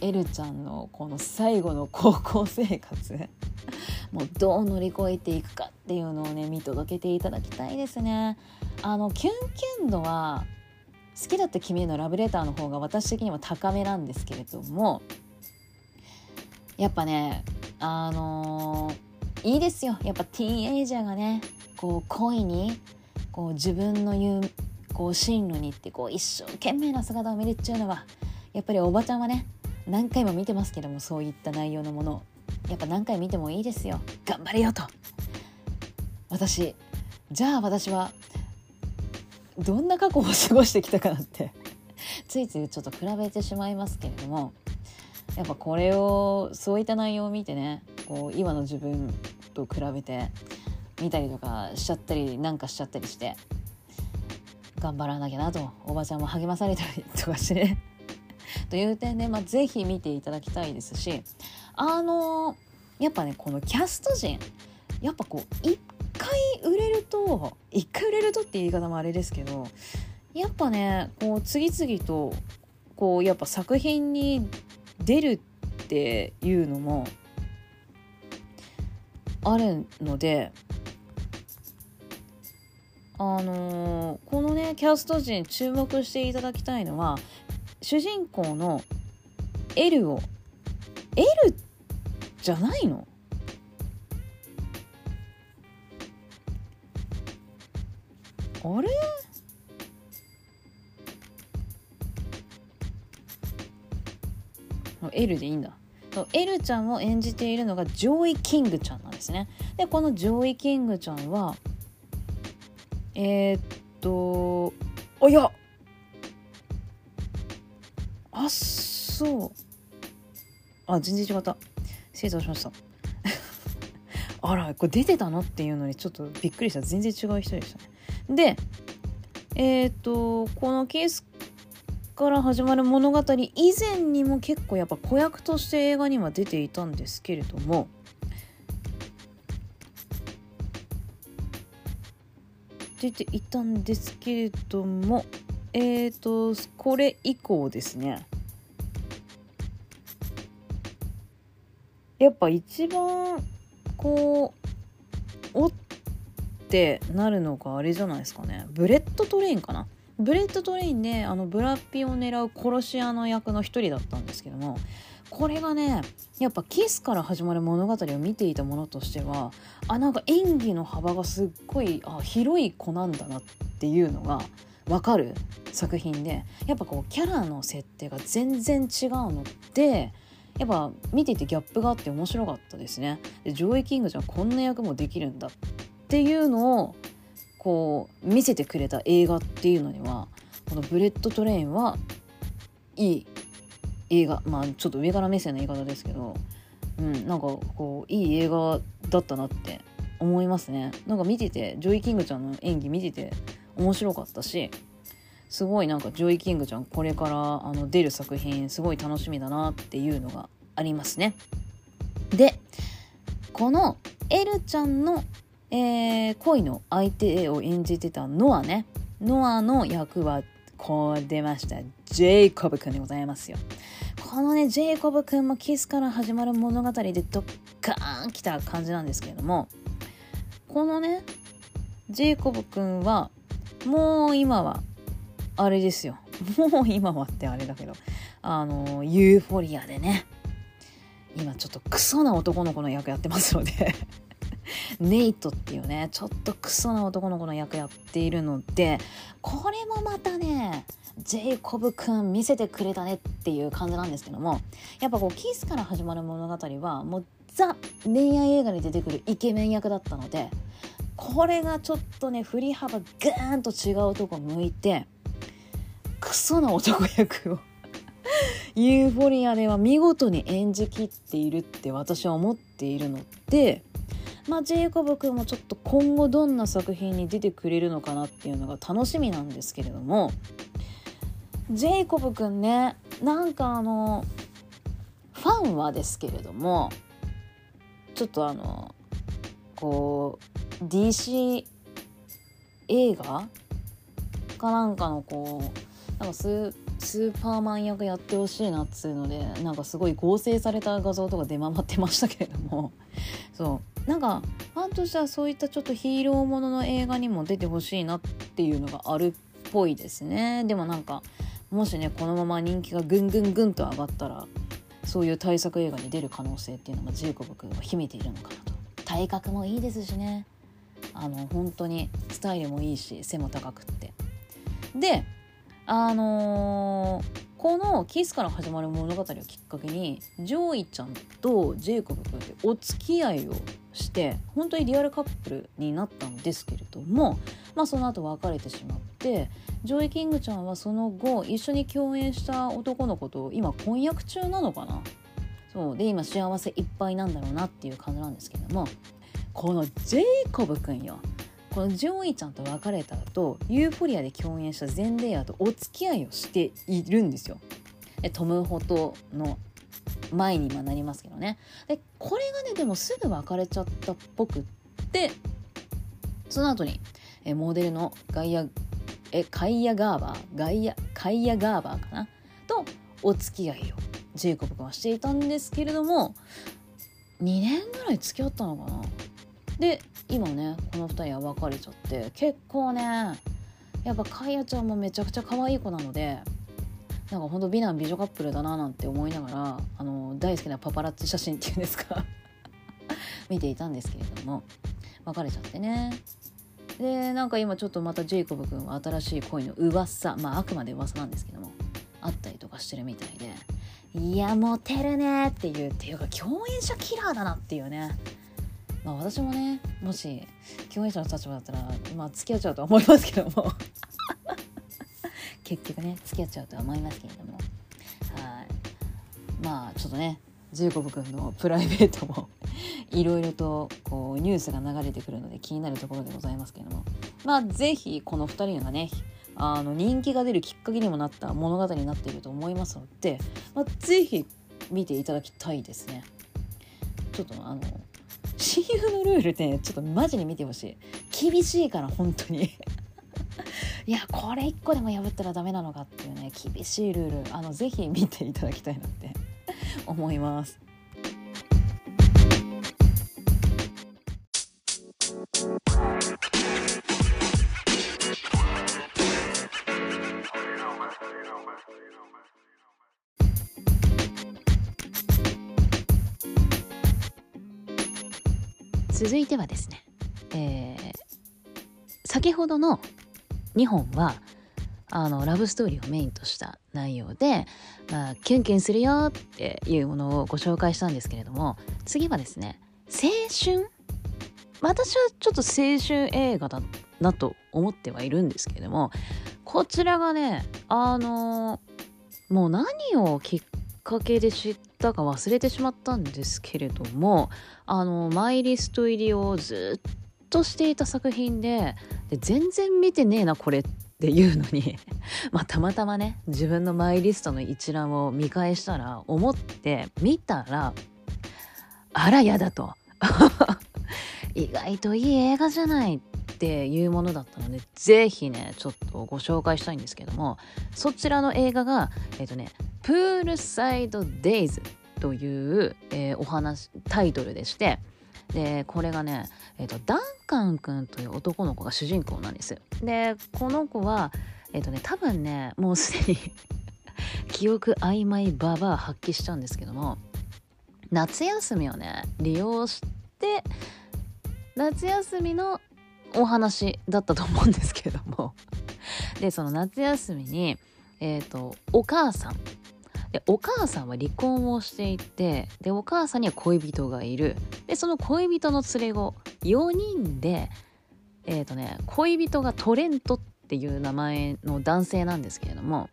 エルちゃんのこの最後の高校生活もうどう乗り越えていくかっていうのをね見届けていただきたいですね。あのキュンキュン度は好きだった君へのラブレターの方が私的には高めなんですけれどもやっぱねあのー、いいですよ。やっぱティーンエイジャーがねこう恋にこう自分の言うこう進路に行ってこう一生懸命な姿を見るっていうのはやっぱりおばちゃんはね何回も見てますけどもそういった内容のもの。やっぱ何回見てもいいですよ。頑張れよと。私じゃあ私はどんな過去を過ごしてきたかなって。ついついちょっと比べてしまいますけれどもやっぱこれをそういった内容を見てねこう今の自分と比べて見たりとかしちゃったりなんかしちゃったりして頑張らなきゃなとおばちゃんも励まされたりとかして という点で、まあ、ぜひ見ていただきたいですしあのやっぱねこのキャスト陣やっぱこう一と一回売れるとっていう言い方もあれですけどやっぱねこう次々とこうやっぱ作品に出るっていうのもあるのであのー、このねキャスト陣注目していただきたいのは主人公の L を L じゃないの？あれ？あ L でいいんだ。L ちゃんを演じているのがジョイ・キングちゃんなんですね。でこのジョイ・キングちゃんはえー、っとあいや。あそう。あ全然違った。失礼しました。あらこれ出てたの？っていうのにちょっとびっくりした。全然違う人でしたね。で、えっ、ー、と、このケースから始まる物語以前にも結構やっぱ子役として映画には出ていたんですけれども、出ていたんですけれども、えっ、ー、と、これ以降ですね。やっぱ一番こうおっってなるのがあれじゃないですかねブレッドトレインかなブレッドトレインであのブラピを狙う殺し屋の役の一人だったんですけどもこれがねやっぱキスから始まる物語を見ていたものとしてはあなんか演技の幅がすっごいあ広い子なんだなっていうのが分かる作品でやっぱこうキャラの設定が全然違うのでやっぱ見ていてギャップがあって面白かったですね。でジョイ・キングちゃんこんな役もできるんだっていうのをこう見せてくれた映画っていうのにはこの「ブレッド・トレイン」はいい映画まあちょっと上から目線の言い方ですけど、うん、なんかこういい映画だったなって思いますね。なんか見ててジョイ・キングちゃんの演技見てて面白かったしすごいなんかジョイ・キングちゃんこれからあの出る作品すごい楽しみだなっていうのがありますね。でこのエルちゃんの、えー、恋の相手を演じてたノアね。ノアの役はこう出ました。ジェイコブくんでございますよ。このねジェイコブくんもキスから始まる物語でドッカーン来た感じなんですけれどもこのねジェイコブくんはもう今はあれですよ。もう今はってあれだけどあのユーフォリアでね今ちょっとクソな男の子の役やってますので。ネイトっていうねちょっとクソな男の子の役やっているのでこれもまたねジェイコブくん見せてくれたねっていう感じなんですけどもやっぱこうキスから始まる物語はもうザ恋愛映画に出てくるイケメン役だったのでこれがちょっとね振り幅グーンと違うとこ向いてクソな男役をユーフォリアでは見事に演じきっているって私は思っているのでまあ、ジェイコブ君もちょっと今後どんな作品に出てくれるのかなっていうのが楽しみなんですけれどもジェイコブ君ねなんかあのファンはですけれどもちょっとあのこう DC 映画かなんかのこうなんかススーパーマン役やってほしいなっつうのでなんかすごい合成された画像とか出回ってましたけれどもそう。なんかファンとしてはそういったちょっとヒーローものの映画にも出てほしいなっていうのがあるっぽいですね。でもなんかもしねこのまま人気がぐんぐんぐんと上がったらそういう大作映画に出る可能性っていうのがジェイコブ君は秘めているのかなと。体格もいいですしね。あの本当にスタイルもいいし背も高くって。であのー、このキスから始まる物語をきっかけにジョイちゃんとジェイコブ君でお付き合いをして本当にリアルカップルになったんですけれどもまあその後別れてしまってジョイ・キングちゃんはその後一緒に共演した男の子と今婚約中なのかな？そうで今幸せいっぱいなんだろうなっていう感じなんですけどもこのジェイコブくんよ。このジョイちゃんと別れた後ユーフォリアで共演したゼンデイヤとお付き合いをしているんですよ。でトム・ホトの前に今なりますけどね。でこれがねでもすぐ別れちゃったっぽくってその後にえモデルのガイアえカイヤ・ガーバーガイアカイヤ・ガーバーかな？とお付き合いをジェイコブ君はしていたんですけれども2年ぐらい付き合ったのかな？で今ねこの2人は別れちゃって結構ねやっぱカイヤちゃんもめちゃくちゃ可愛い子なのでなんかほんと美男美女カップルだななんて思いながらあの大好きなパパラッチ写真っていうんですか。見ていたんですけれども別れちゃってね。でなんか今ちょっとまたジェイコブ君は新しい恋の噂まああくまで噂なんですけどもあったりとかしてるみたいでいやモテるねっていうっていうか共演者キラーだなっていうね。まあ私もねもし共演者の立場だったらまあ付き合っちゃうとは思いますけども。結局ね付き合っちゃうとは思いますけれども。はい。まあちょっとねジェイコブ君のプライベートも いろいろとこうニュースが流れてくるので気になるところでございますけれども。まあ是非この2人がねあの人気が出るきっかけにもなった物語になっていると思いますので、まあ、ぜひ見ていただきたいですね。ちょっとあの親友のルールってねちょっとマジに見てほしい厳しいから本当に いやこれ1個でも破ったらダメなのかっていうね厳しいルールあのぜひ見ていただきたいなって 思います。続いてはですね、えー、先ほどの2本はあのラブストーリーをメインとした内容で、まあ、キュンキュンするよっていうものをご紹介したんですけれども次はですね青春？私はちょっと青春映画だなと思ってはいるんですけれどもこちらがねあのもう何をきっかけで知ったか忘れてしまったんですけれどもあのマイリスト入りをずっとしていた作品でで全然見てねえなこれっていうのに まあたまたまね自分のマイリストの一覧を見返したら思って見たらあらやだと。意外といい映画じゃない。っていうものだったので是非ねちょっとご紹介したいんですけどもそちらの映画がえっ、ー、とね「プールサイド・デイズ」という、えー、お話タイトルでしてでこれがね、えーと、ダンカン君という男の子が主人公なんです。でこの子はえっ、ー、とね多分ねもうすでに 記憶曖昧ババア発揮しちゃうんですけども夏休みをね利用して夏休みのお話だったと思うんですけれども。でその夏休みにえっ、ー、とお母さん。でお母さんは離婚をしていてでお母さんには恋人がいる。でその恋人の連れ子4人でえっ、ー、とね恋人がトレントっていう名前の男性なんですけれども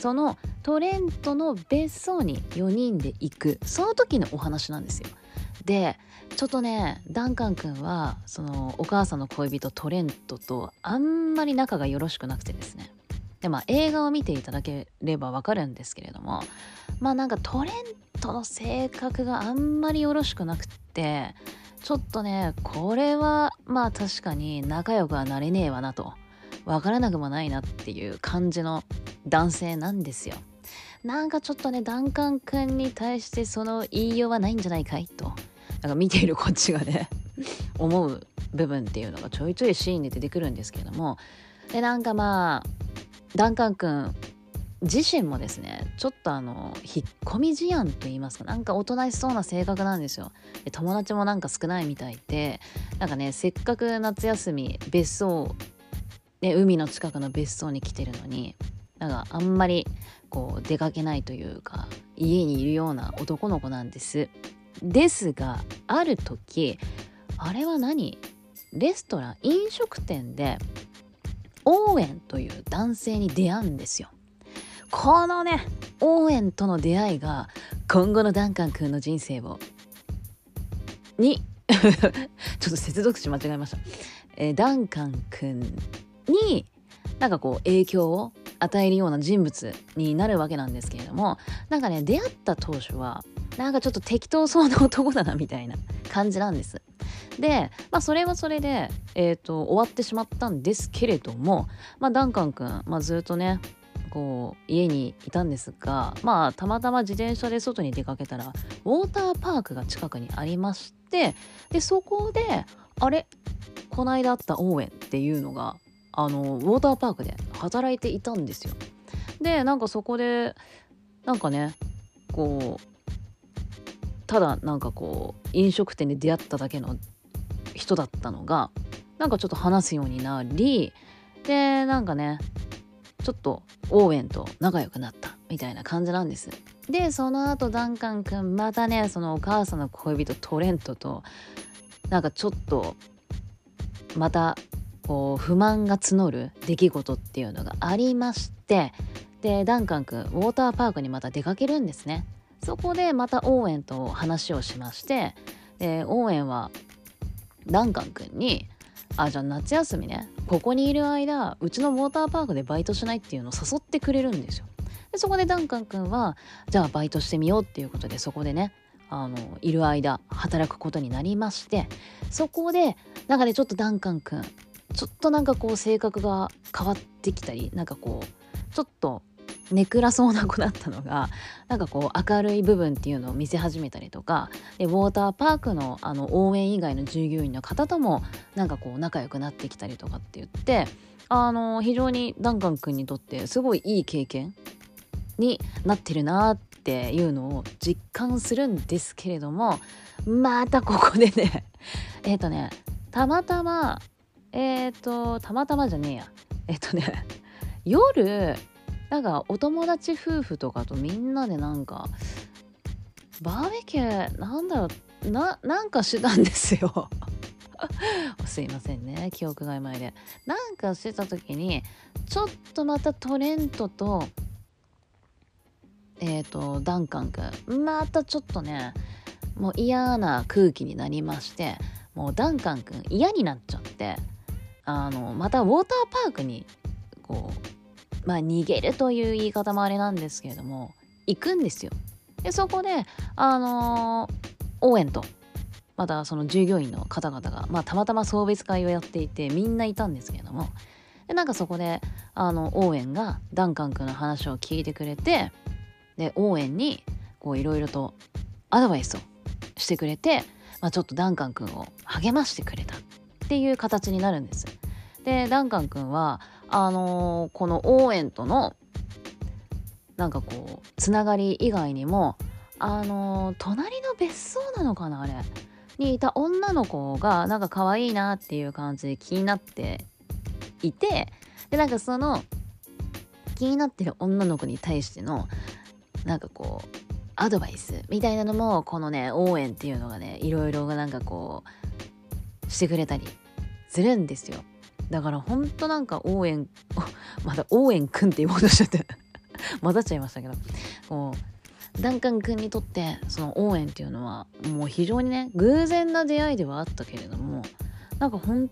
そのトレントの別荘に4人で行く。その時のお話なんですよ。でちょっとねダンカン君はそのお母さんの恋人トレントとあんまり仲がよろしくなくてですねでまあ映画を見ていただければわかるんですけれどもまあなんかトレントの性格があんまりよろしくなくってちょっとねこれはまあ確かに仲良くはなれねえわなとわからなくもないなっていう感じの男性なんですよ。なんかちょっとねダンカン君に対してその言いようはないんじゃないかいとなんか見ているこっちがね 思う部分っていうのがちょいちょいシーンで出てくるんですけども。でなんかまあダンカン君自身もですねちょっとあの引っ込み思案と言いますかなんかおとなしそうな性格なんですよ。で友達もなんか少ないみたいでなんかねせっかく夏休み別荘で海の近くの別荘に来てるのになんかあんまりこう出かけないというか家にいるような男の子なんです。ですがある時あれは何？レストラン飲食店でオーエンという男性に出会うんですよ。このね、オーエンとの出会いが今後のダンカン君の人生を、に ちょっと接続詞間違えました。えー、ダンカン君になんかこう影響を与えるような人物になるわけなんですけれどもなんかね出会った当初はなんかちょっと適当そうな男だなみたいな感じなんです。で、まあ、それはそれで、えーと、終わってしまったんですけれども、まあ、ダンカン君、まあ、ずっとねこう家にいたんですが、まあ、たまたま自転車で外に出かけたらウォーターパークが近くにありましてでそこであれ？こないだあった応援っていうのがあのウォーターパークで働いていたんですよ。でなんかそこでなんかねこうただなんかこう飲食店で出会っただけの人だったのがなんかちょっと話すようになりでなんかねちょっとオーウェンと仲良くなったみたいな感じなんです。でその後ダンカン君またねそのお母さんの恋人トレントとなんかちょっとまたこう不満が募る出来事っていうのがありましてでダンカン君ウォーターパークにまた出かけるんですね。そこでまたオーエンと話をしましてでオーエンはダンカン君に「あじゃあ夏休みねここにいる間うちのウォーターパークでバイトしない?」っていうのを誘ってくれるんですよ。でそこでダンカン君はじゃあバイトしてみようっていうことでそこでねあのいる間働くことになりましてそこでなんかねちょっとダンカン君ちょっとなんかこう性格が変わってきたりなんかこうちょっとネクラそうな子だったのが なんかこう明るい部分っていうのを見せ始めたりとかでウォーターパークのあの応援以外の従業員の方ともなんかこう仲良くなってきたりとかって言ってあの非常にダンカン君にとってすごいいい経験になってるなっていうのを実感するんですけれどもまたここでね えっ、とねたまたまえっ、ー、とたまたまじゃねえや。えっ、とね夜なんかお友達夫婦とかとみんなでなんかバーベキューなんだろうななんかしてたんですよ。すいませんね記憶が曖昧で。なんかしてた時にちょっとまたトレントとえっ、ー、とダンカン君またちょっとねもう嫌な空気になりましてもうダンカン君嫌になっちゃってあのまたウォーターパークにこうまあ逃げるという言い方もあれなんですけれども行くんですよ。でそこであのー、応援とまたその従業員の方々が、まあ、たまたま送別会をやっていてみんないたんですけれどもでなんかそこであの応援がダンカン君の話を聞いてくれてで応援にこういろいろとアドバイスをしてくれて、まあ、ちょっとダンカン君を励ましてくれたっていう形になるんです。でダンカン君はあのー、この応援とのなんかこうつながり以外にもあのー、隣の別荘なのかなあれ。にいた女の子がなんか可愛いなっていう感じで気になっていてでなんかその気になってる女の子に対してのなんかこうアドバイスみたいなのもこのね応援っていうのがねいろいろなんかこうしてくれたりするんですよ。だからほんとなんか応援 まだ応援くんって言おうとしちゃって 混ざっちゃいましたけどこうダンカン君にとってその応援っていうのはもう非常にね偶然な出会いではあったけれどもなんか本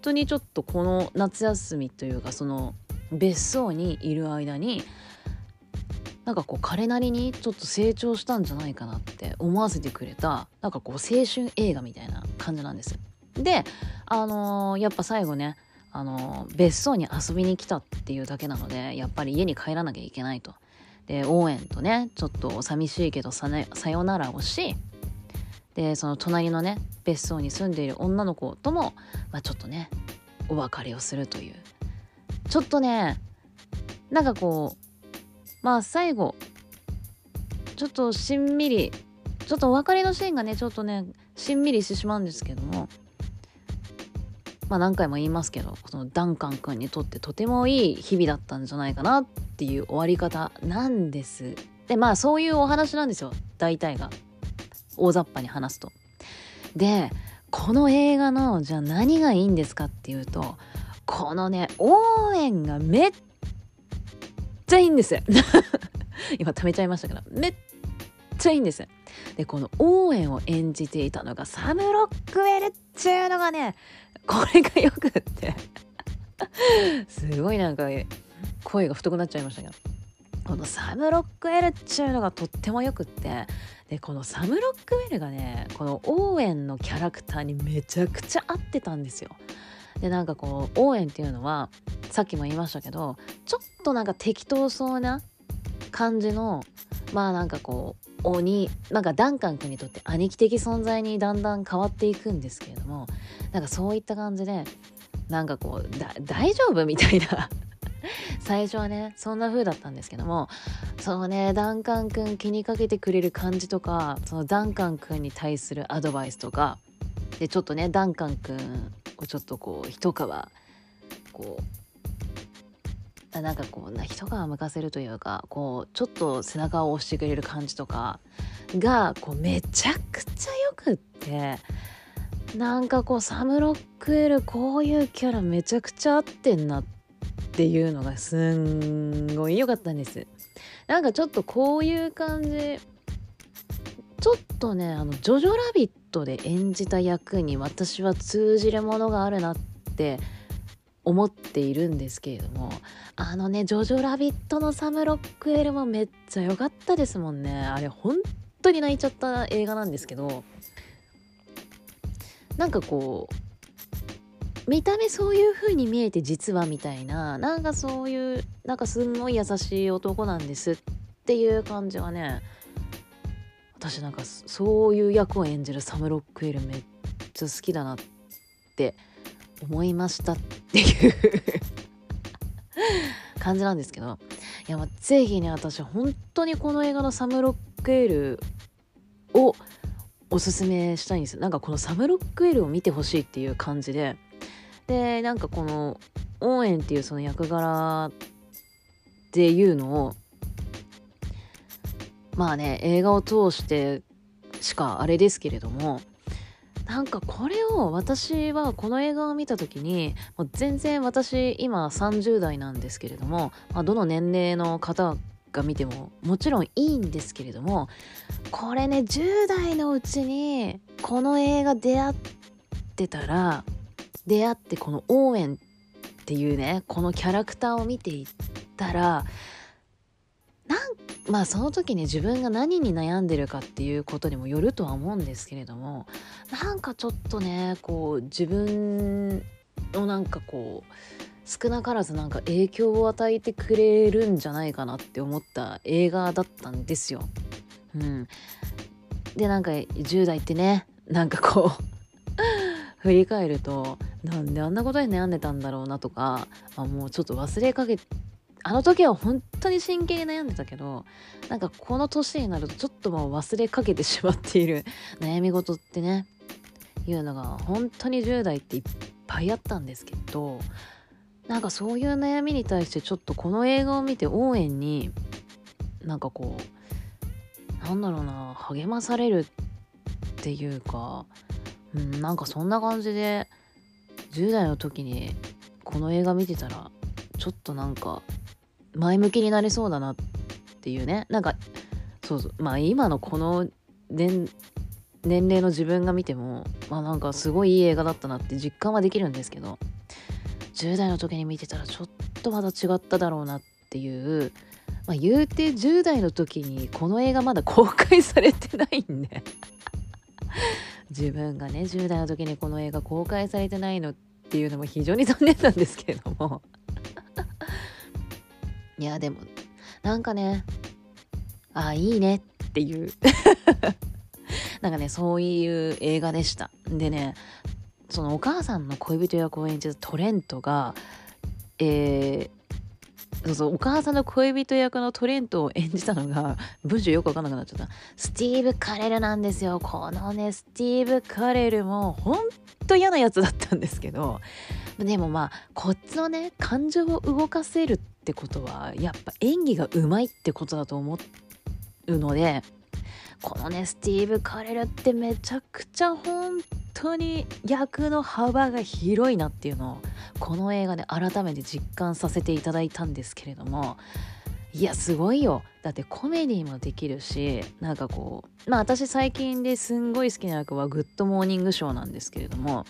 当にちょっとこの夏休みというかその別荘にいる間になんかこう彼なりにちょっと成長したんじゃないかなって思わせてくれたなんかこう青春映画みたいな感じなんです。であのー、やっぱ最後ねあのー、別荘に遊びに来たっていうだけなのでやっぱり家に帰らなきゃいけないと。で応援とねちょっと寂しいけどさ,、ね、さよならをしでその隣のね別荘に住んでいる女の子とも、まあ、ちょっとねお別れをするというちょっとねなんかこうまあ最後ちょっとしんみりちょっとお別れのシーンがねちょっとねしんみりしてしまうんですけどもまあ何回も言いますけどそのダンカン君にとってとてもいい日々だったんじゃないかなっていう終わり方なんです。でまあそういうお話なんですよ。大体が。大雑把に話すと。でこの映画のじゃあ何がいいんですかっていうとこのね応援がめっちゃいいんです。今貯めちゃいましたけど。めっちゃいいんです。でこのオーエンを演じていたのがサム・ロックウェルっちゅうのがねこれがよくって。すごいなんか声が太くなっちゃいましたけど。このサム・ロックウェルっちゅうのがとってもよくって。でこのサム・ロックウェルがねこのオーエンのキャラクターにめちゃくちゃ合ってたんですよ。でなんかこうオーエンっていうのはさっきも言いましたけどちょっとなんか適当そうな感じのまあなんかこう鬼なんかダンカン君にとって兄貴的存在にだんだん変わっていくんですけれどもなんかそういった感じでなんかこう大丈夫みたいな。最初はねそんな風だったんですけどもそのねダンカン君気にかけてくれる感じとかそのダンカン君に対するアドバイスとかでちょっとねダンカン君をちょっとこう一皮こうなんかこうな一皮むかせるというかこうちょっと背中を押してくれる感じとかがこうめちゃくちゃよくってなんかこうサム・ロックエルこういうキャラめちゃくちゃ合ってんなっていうのがすんごい良かったんです。なんかちょっとこういう感じちょっとねあのジョジョラビットで演じた役に私は通じるものがあるなって思っているんですけれどもあのね「ジョジョラビット!」のサム・ロックエルもめっちゃ良かったですもんねあれ本当に泣いちゃった映画なんですけどなんかこう見た目そういう風に見えて実はみたいななんかそういうなんかすんごい優しい男なんですっていう感じはね私なんかそういう役を演じるサム・ロックウェルめっちゃ好きだなって思いましたっていう感じなんですけどいやもうぜひね私本当にこの映画のサム・ロックウェルをおすすめしたいんです。よなんかこのサム・ロックウェルを見てほしいっていう感じで。でなんかこのオーエンっていうその役柄っていうのをまあね映画を通してしかあれですけれどもなんかこれを私はこの映画を見た時にもう全然私今30代なんですけれども、まあ、どの年齢の方が見てももちろんいいんですけれどもこれね10代のうちにこの映画出会ってたら出会ってこのオーエンっていうねこのキャラクターを見ていったらまあその時に自分が何に悩んでるかっていうことにもよるとは思うんですけれどもなんかちょっとねこう自分のなんかこう少なからずなんか影響を与えてくれるんじゃないかなって思った映画だったんですよ。うん、でなんか10代ってねなんかこう 振り返るとなんであんなことに悩んでたんだろうなとか、まあ、もうちょっと忘れかけてあの時は本当に真剣に悩んでたけどなんかこの年になるとちょっともう忘れかけてしまっている 悩み事ってねいうのが本当に10代っていっぱいあったんですけどなんかそういう悩みに対してちょっとこの映画を見て応援になんかこうなんだろうな励まされるっていうか、うん、なんかそんな感じで10代の時にこの映画見てたらちょっとなんか前向きになれそうだなっていうね。なんかそうそう。まあ今のこの年年齢の自分が見てもまあなんかすごいいい映画だったなって実感はできるんですけど10代の時に見てたらちょっとまだ違っただろうなっていうまあ言うて10代の時にこの映画まだ公開されてないんで。自分がね10代の時にこの映画公開されてないのっていうのも非常に残念なんですけれども。いやでもなんかねあいいねっていう。なんかねそういう映画でした。でねそのお母さんの恋人役を演じたトレントがえー、そうそうお母さんの恋人役のトレントを演じたのが文章よくわかんなくなっちゃった。スティーブ・カレルなんですよ。このねスティーブ・カレルもほんと嫌なやつだったんですけど。でもまあこっちのね感情を動かせるってことはやっぱ演技がうまいってことだと思うのでこのねスティーブ・カレルってめちゃくちゃ本当に役の幅が広いなっていうのをこの映画で改めて実感させていただいたんですけれどもいやすごいよ。だってコメディもできるしなんかこうまあ私最近ですんごい好きな役はグッドモーニングショーなんですけれども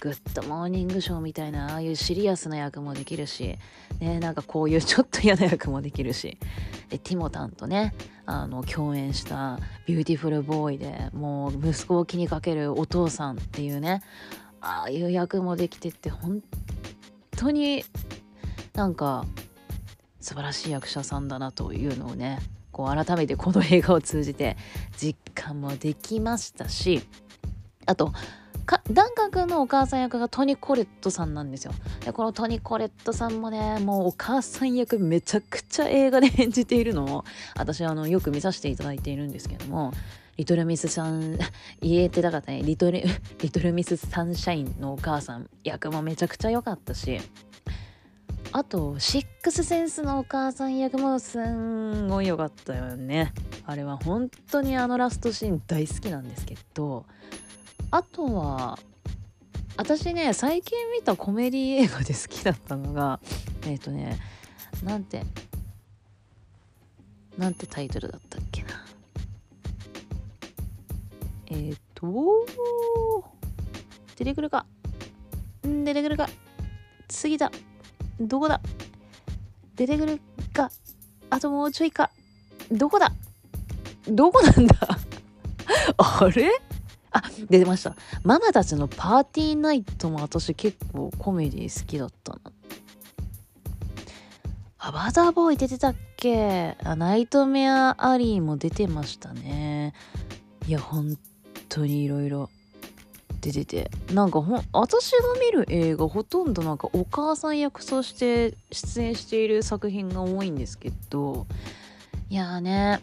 グッドモーニングショーみたいなああいうシリアスな役もできるし、ね、なんかこういうちょっと嫌な役もできるし。でティモたんとねあの共演したビューティフルボーイでもう息子を気にかけるお父さんっていうねああいう役もできてって本当になんか素晴らしい役者さんだなというのをねこう改めてこの映画を通じて実感もできましたしあとかダンカン君のお母さん役がトニ・コレットさんなんですよ。でこのトニ・コレットさんもねもうお母さん役めちゃくちゃ映画で演じているのを私あのよく見させていただいているんですけどもリトルミスさん 言えてなかったね。リトルリトルミスサンシャインのお母さん役もめちゃくちゃ良かったしあとシックスセンスのお母さん役もすんごい良かったよね。あれは本当にあのラストシーン大好きなんですけどあとは私ね最近見たコメディ映画で好きだったのが えっ、ー、とねなんてなんてタイトルだったっけな。えっ、ー、と出てくるか。ん出てくるか。次だ。どこだ。出てくるか。あともうちょいか。どこだ。どこなんだ。あれ？あ出ました。ママたちのパーティーナイトも私結構コメディ好きだったな。アバターボーイ出てたっけ？あナイトメアアリーも出てましたね。いや本当にいろいろ出てて。なんかほん私が見る映画ほとんどなんかお母さん役として出演している作品が多いんですけど。いやーね。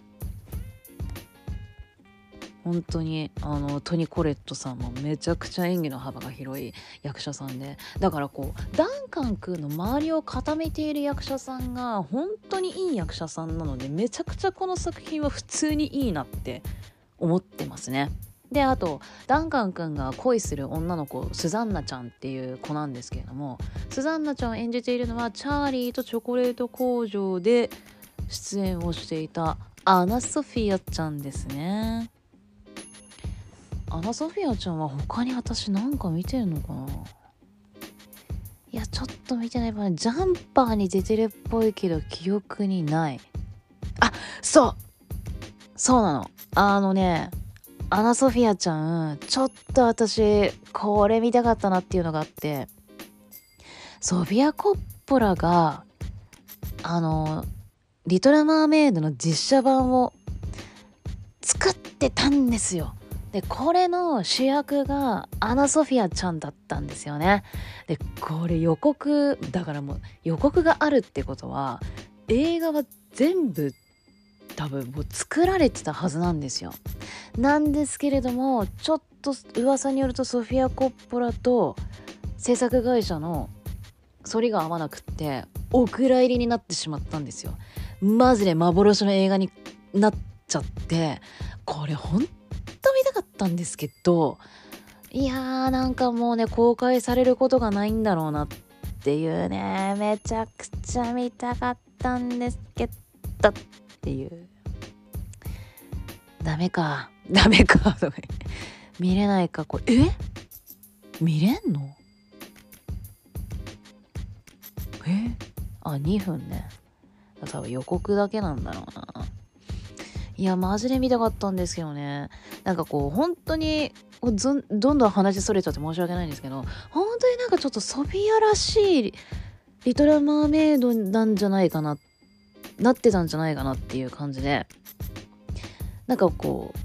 本当にあのトニ・コレットさんもめちゃくちゃ演技の幅が広い役者さんでだからこうダンカン君の周りを固めている役者さんが本当にいい役者さんなのでめちゃくちゃこの作品は普通にいいなって思ってますね。であとダンカン君が恋する女の子スザンナちゃんっていう子なんですけれどもスザンナちゃんを演じているのはチャーリーとチョコレート工場で出演をしていたアナ・ソフィアちゃんですねアナ・ソフィアちゃんは他に私なんか見てるのかな？いやちょっと見てないなジャンパーに出てるっぽいけど記憶にない。あそう。そうなの。あのねアナ・ソフィアちゃんちょっと私これ見たかったなっていうのがあって。ソフィア・コッポラがあのリトル・マーメイドの実写版を作ってたんですよ。でこれの主役がアナ・ソフィアちゃんだったんですよね。でこれ予告だからもう予告があるってことは映画は全部多分もう作られてたはずなんですよ。なんですけれどもちょっと噂によるとソフィア・コッポラと制作会社の反りが合わなくってお蔵入りになってしまったんですよ。マジで幻の映画になっちゃってこれほんと見たかったんですけどいやーなんかもうね公開されることがないんだろうなっていうねめちゃくちゃ見たかったんですけどっていう。ダメか。ダメか。とか見れないか。これえ？見れんの？え？あ2分ね。多分予告だけなんだろうな。いやマジで見たかったんですけどね。なんかこう本当にどんどん話それちゃって申し訳ないんですけど本当になんかちょっとソフィアらしいリトル・マーメイドなんじゃないかななってたんじゃないかなっていう感じでなんかこう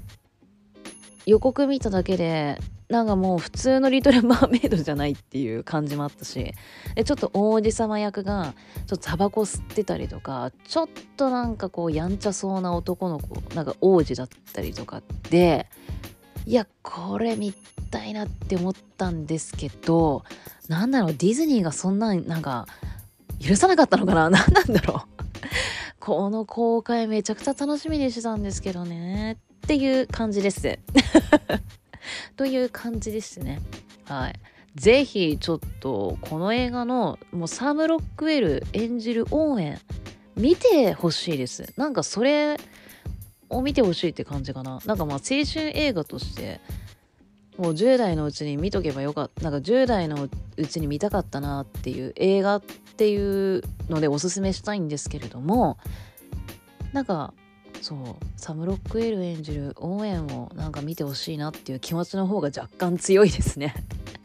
予告見ただけでなんかもう普通のリトル・マーメイドじゃないっていう感じもあったしでちょっと王子様役がちょっとタバコ吸ってたりとかちょっとなんかこうやんちゃそうな男の子なんか王子だったりとかでいやこれ見たいなって思ったんですけどなんだろうディズニーがそんなんなんか許さなかったのかな？何なんだろう？この公開めちゃくちゃ楽しみにしてたんですけどねっていう感じです。という感じですね。はい。ぜひちょっとこの映画のもうサム・ロックウェル演じる応援見てほしいです。なんかそれを見てほしいって感じかな。なんかまあ青春映画としてもう10代のうちに見とけばよかったなんか10代のうちに見たかったなっていう映画っていうのでおすすめしたいんですけれどもなんかそう。サム・ロック・エル演じる応援をなんか見てほしいなっていう気持ちの方が若干強いですね。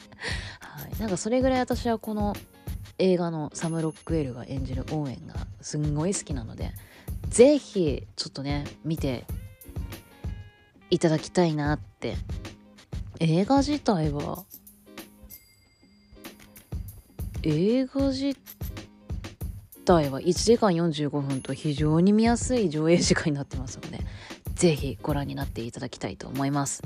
はい、なんかそれぐらい私はこの映画のサム・ロック・エルが演じる応援がすんごい好きなので是非ちょっとね見ていただきたいなって。映画自体は？映画自体は1時間45分と非常に見やすい上映時間になってますので是非ご覧になっていただきたいと思います。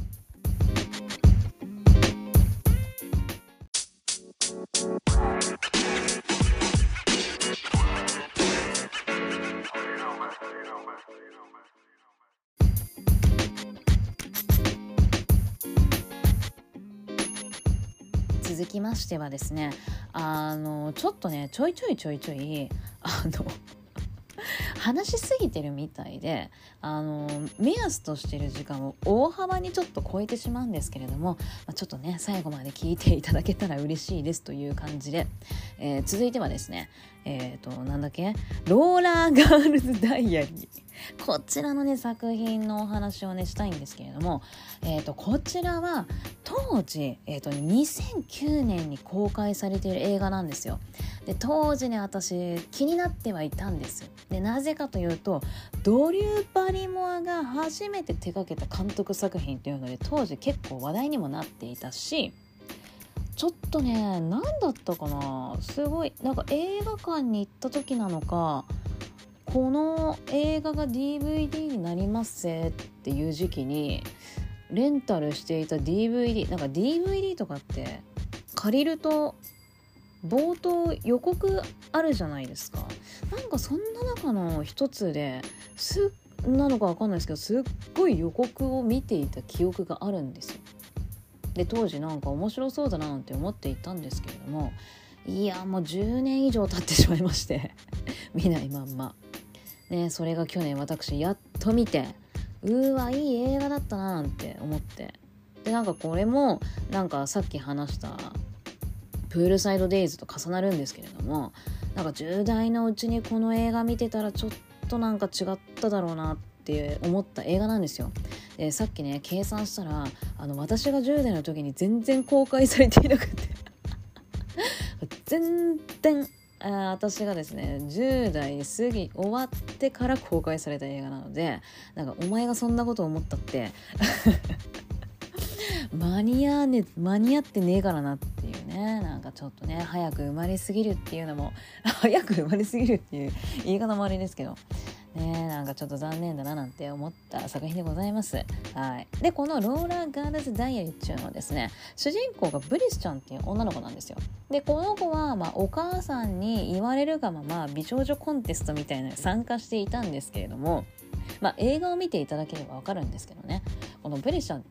してはですねあのちょっとねちょいちょいちょいちょいあの 話しすぎてるみたいであの目安としてる時間を大幅にちょっと超えてしまうんですけれども、まあ、ちょっとね最後まで聞いていただけたら嬉しいですという感じで、えー、続いてはですねえっ、ー、となんだっけ？ローラーガールズダイアリー。こちらのね作品のお話をねしたいんですけれども、えーと、こちらは当時、えーと、2009年に公開されている映画なんですよ。で当時ね私気になってはいたんです。でなぜかというとドリュー・バリモアが初めて手掛けた監督作品というので当時結構話題にもなっていたしちょっとね何だったかな？すごいなんか映画館に行った時なのかこの映画が DVD になりますぜっていう時期にレンタルしていた DVD なんか DVD とかって借りると冒頭予告あるじゃないですか。なんかそんな中の一つですなのか分かんないですけどすっごい予告を見ていた記憶があるんですよ。で当時なんか面白そうだななんて思っていたんですけれどもいやもう10年以上経ってしまいまして。見ないまんま。ねそれが去年私やっと見てうわいい映画だったななんて思ってでなんかこれもなんかさっき話したプールサイドデイズと重なるんですけれどもなんか10代のうちにこの映画見てたらちょっとなんか違っただろうなって思った映画なんですよ。でさっきね計算したらあの私が10代の時に全然公開されていなくて 全然あ私がですね10代過ぎ終わってから公開された映画なのでなんかお前がそんなこと思ったって 間に合わね間に合ってねえからなっていうねなんかちょっとね早く生まれすぎるっていうのも 早く生まれすぎるっていう言い方もあれですけどねなんかちょっと残念だななんて思った作品でございます。はい、でこの「ローラーガールズ・ダイアリー」っていうのはですね主人公がブリスちゃんっていう女の子なんですよ。でこの子は、まあ、お母さんに言われるがまま美少女コンテストみたいなのに参加していたんですけれども、まあ、映画を見ていただければ分かるんですけどねこのブリスちゃん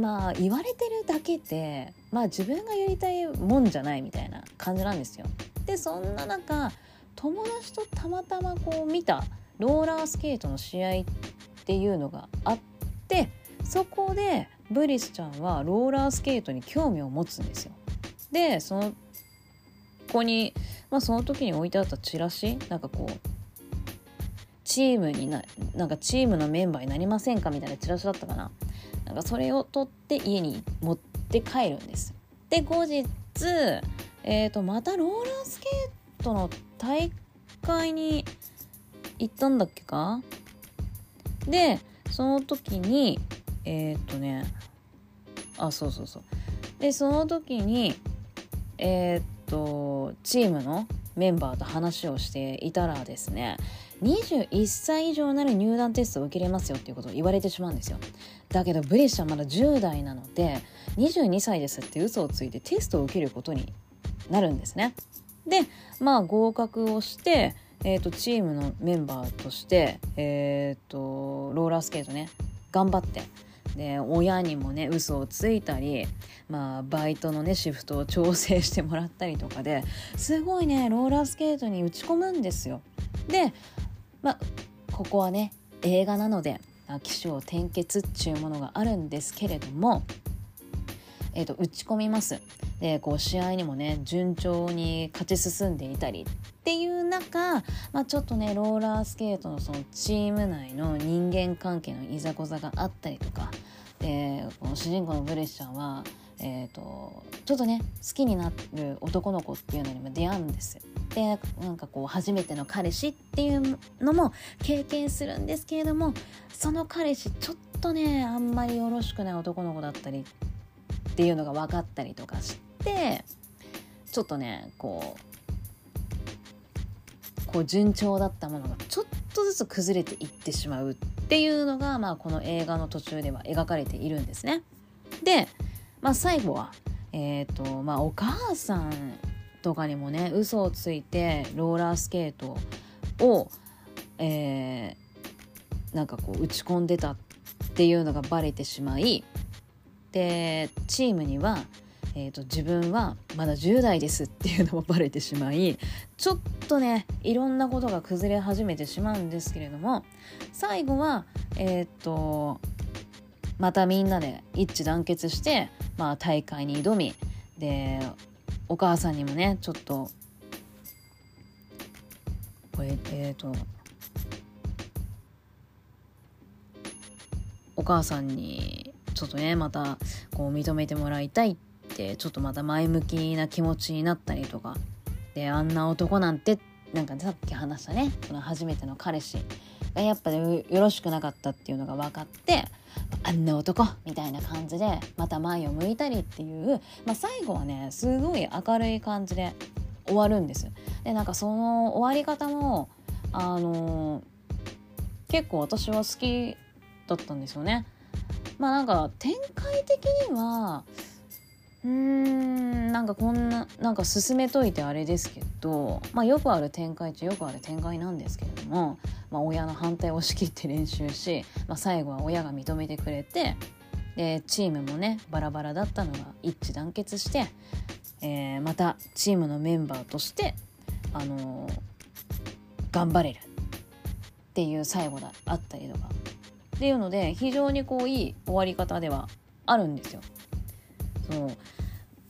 まあ言われてるだけでまあ自分がやりたいもんじゃないみたいな感じなんですよ。でそんな中友達とたまたまこう見たローラースケートの試合っていうのがあってそこでブリスちゃんはローラースケートに興味を持つんですよ。でそのここに、まあ、その時に置いてあったチラシなんかこうチームにななんかチームのメンバーになりませんか？みたいなチラシだったかな。なんかそれを取って家に持って帰るんです。で後日えーとまたローラースケートの大会に行ったんだっけか？でその時にえー、っとねあそうそうそう。でその時にえー、っとチームのメンバーと話をしていたらですね21歳以上なら入団テストを受けれますよっていうことを言われてしまうんですよ。だけどブリッシャーまだ10代なので22歳ですって嘘をついてテストを受けることになるんですね。でまあ合格をしてえーと、チームのメンバーとして、えーと、ローラースケートね頑張ってで親にもね嘘をついたり、まあ、バイトのねシフトを調整してもらったりとかですごいねローラースケートに打ち込むんですよ。で、まあ、ここはね映画なので起承転結っていうものがあるんですけれども、えーと打ち込みます。でこう試合にもね順調に勝ち進んでいたりっていう中、まあ、ちょっとねローラースケートのそのチーム内の人間関係のいざこざがあったりとかでこの主人公のブレッシャーは、えーと、ちょっとね好きになる男の子っていうのにも出会うんですよ。でなんかこう初めての彼氏っていうのも経験するんですけれどもその彼氏ちょっとねあんまりよろしくない男の子だったりっていうのが分かったりとかしてちょっとねこうこう順調だったものがちょっとずつ崩れていってしまうっていうのが、まあ、この映画の途中では描かれているんですね。で、まあ、最後は、えーとまあ、お母さんとかにもね嘘をついてローラースケートを、えー、なんかこう打ち込んでたっていうのがバレてしまいでチームには、えーと、自分はまだ10代ですっていうのもバレてしまいちょっとねいろんなことが崩れ始めてしまうんですけれども最後はえー、っとまたみんなで一致団結して、まあ、大会に挑みでお母さんにもねちょっとこれえっ、ー、とお母さんにちょっとねまたこう認めてもらいたいってちょっとまた前向きな気持ちになったりとかであんな男なんてなんかさっき話したねその初めての彼氏がやっぱよろしくなかったっていうのが分かってあんな男みたいな感じでまた前を向いたりっていう、まあ、最後はねすごい明るい感じで終わるんです。でなんかその終わり方もあのー、結構私は好きだったんですよね。まあなんか展開的にはうんなんかこんななんか進めといてあれですけど、まあ、よくある展開っちゃよくある展開なんですけれども、まあ、親の反対を押し切って練習し、まあ、最後は親が認めてくれてでチームもねバラバラだったのが一致団結して、えー、またチームのメンバーとして、あのー、頑張れるっていう最後だあったりとかっていうので非常にこういい終わり方ではあるんですよ。そう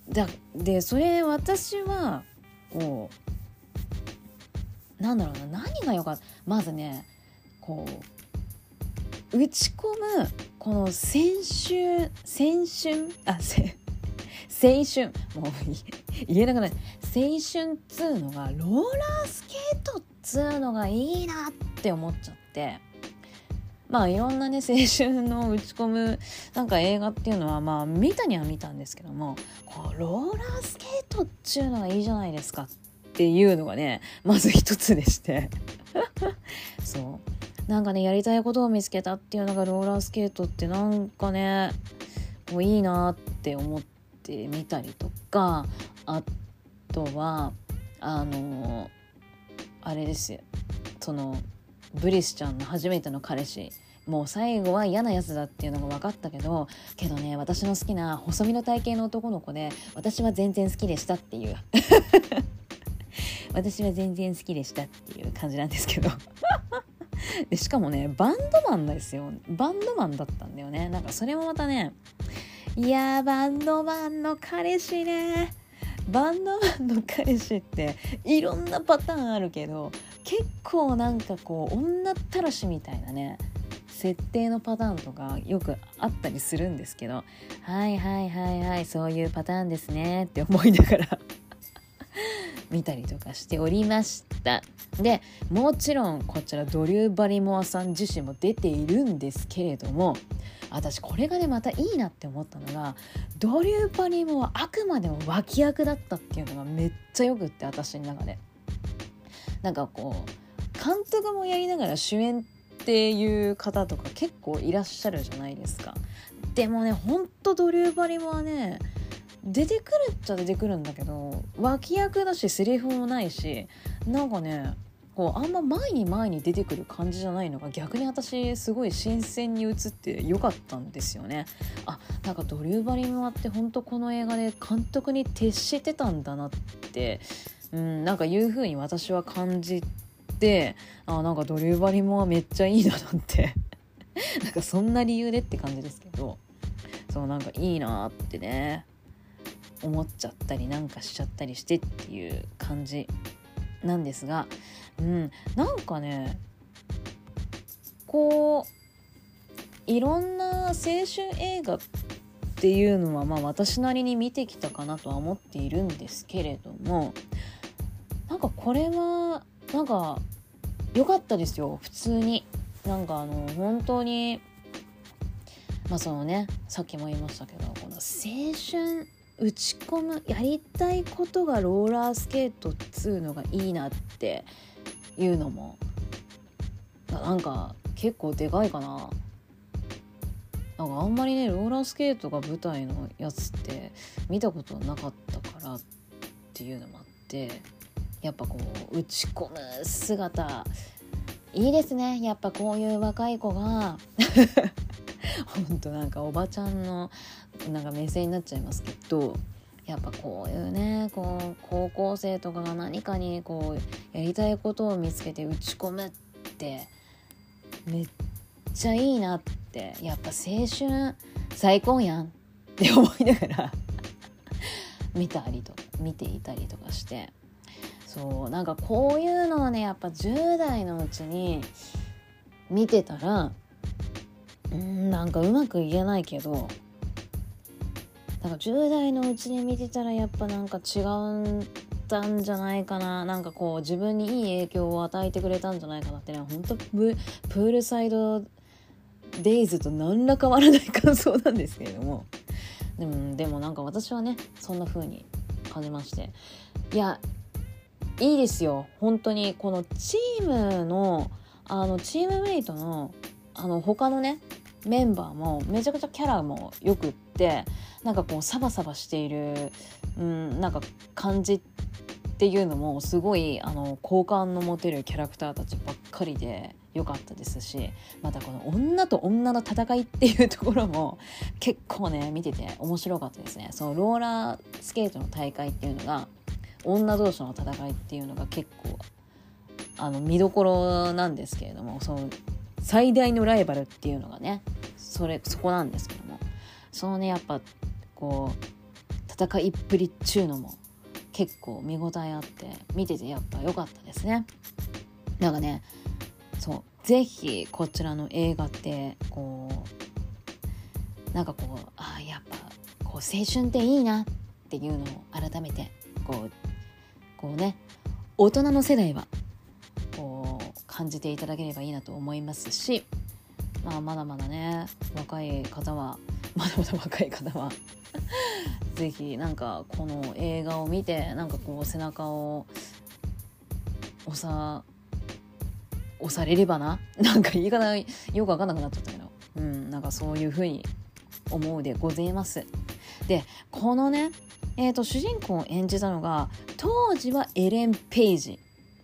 だでそれ私はこうなんだろうな何がよかったまずねこう打ち込むこの青春青春あせ青春もう言えなくない。青春っつうのがローラースケートっつうのがいいなって思っちゃって。まあいろんなね青春の打ち込むなんか映画っていうのはまあ見たには見たんですけどもこうローラースケートっちゅうのがいいじゃないですかっていうのがねまず一つでして。そう。なんかねやりたいことを見つけたっていうのがローラースケートってなんかねもういいなって思ってみたりとかあとはあのあれですよ。そのブリスちゃんの初めての彼氏もう最後は嫌なやつだっていうのが分かったけどけどね私の好きな細身の体型の男の子で私は全然好きでしたっていう。私は全然好きでしたっていう感じなんですけど。でしかもねバンドマンですよ。バンドマンだったんだよね。なんかそれもまたねいやバンドマンの彼氏ね。バンドマンの彼氏っていろんなパターンあるけど結構なんかこう女ったらしみたいなね。設定のパターンとかよくあったりするんですけどはいはいはいはいそういうパターンですねって思いながら 見たりとかしておりましたでもちろんこちらドリュー・バリモアさん自身も出ているんですけれども私これがねまたいいなって思ったのがドリュー・バリモアあくまでも脇役だったっていうのがめっちゃよくって私の中で。なんかこう監督もやりながら主演っていう方とか結構いらっしゃるじゃないですか。でもねほんとドリュー・バリモアね出てくるっちゃ出てくるんだけど脇役だしセリフもないしなんかねこうあんま前に前に出てくる感じじゃないのが逆に私すごい新鮮に映ってよかったんですよね。あなんかドリュー・バリモアって本当この映画で監督に徹してたんだなってうんなんかいう風に私は感じてあなんかドリュー・バリモアめっちゃいいななんて。なんかそんな理由でって感じですけど。そうなんかいいなってね。思っちゃったりなんかしちゃったりしてっていう感じなんですが、うん、なんかねこういろんな青春映画っていうのはまあ私なりに見てきたかなとは思っているんですけれどもなんかこれはなんか良かったですよ。普通に。なんかあの本当にまあそのねさっきも言いましたけどこの青春打ち込むやりたいことがローラースケートっつうのがいいなっていうのもなんか結構でかいかな。なんかあんまりねローラースケートが舞台のやつって見たことなかったからっていうのもあって。やっぱこう打ち込む姿。いいですね。やっぱこういう若い子が。ほんとなんかおばちゃんのなんか目線になっちゃいますけど。やっぱこういうねこう高校生とかが何かにこうやりたいことを見つけて打ち込むってめっちゃいいなって。やっぱ青春最高やんって思いながら。見たりと見ていたりとかして。そうなんかこういうのをねやっぱ10代のうちに見てたらうんなんかうまく言えないけどなんか10代のうちに見てたらやっぱなんか違ったんじゃないかななんかこう自分にいい影響を与えてくれたんじゃないかなってね本当ププールサイドデイズと何ら変わらない感想なんですけれども。でもでもなんか私はねそんな風に感じまして。いやいいですよ。本当に。このチームのあのチームメイトのあの他のねメンバーもめちゃくちゃキャラもよくってなんかこうサバサバしている、うん、なんか感じっていうのもすごいあの好感の持てるキャラクターたちばっかりで良かったですしまたこの女と女の戦いっていうところも結構ね見てて面白かったですね。そのローラースケートの大会っていうのが女同士の戦いっていうのが結構あの見どころなんですけれどもその最大のライバルっていうのがねそれそこなんですけどもそのねやっぱこう戦いっぷりっちゅうのも結構見応えあって見ててやっぱ良かったですね。なんかねそう是非こちらの映画ってこうなんかこうあやっぱこう青春っていいなっていうのを改めてこうこうね大人の世代はこう感じていただければいいなと思いますし、まあ、まだまだね若い方は まだまだ若い方は 是非なんかこの映画を見てなんかこう背中を押さ押されればな なんか言い方よく分かんなくなっちゃったけどうんなんかそういう風に思うでございます。でこのねえーと、主人公を演じたのが当時はエレン・ペイジ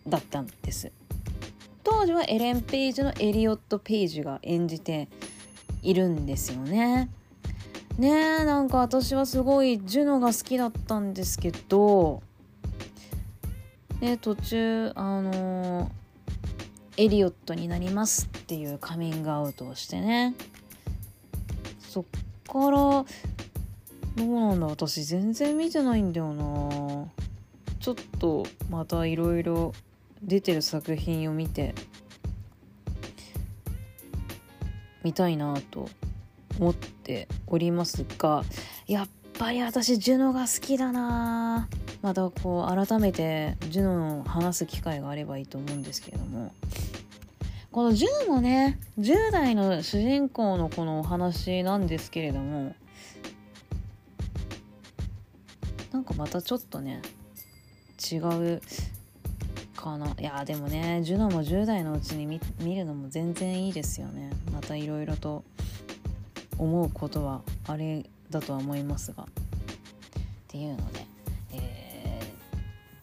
だったんです。当時はエレン・ペイジのエリオット・ペイジが演じているんですよね。ねえなんか私はすごいジュノが好きだったんですけどで途中あのー、エリオットになりますっていうカミングアウトをしてね。そっからどうなんだ？私全然見てないんだよな。ちょっとまたいろいろ出てる作品を見て見たいなと思っておりますがやっぱり私ジュノが好きだな。またこう改めてジュノを話す機会があればいいと思うんですけれども。このジュノもね10代の主人公のこのお話なんですけれどもなんかまたちょっとね違うかな。いやでもねジュノも10代のうちに見るのも全然いいですよね。またいろいろと思うことはあれだとは思いますが。っていうので、え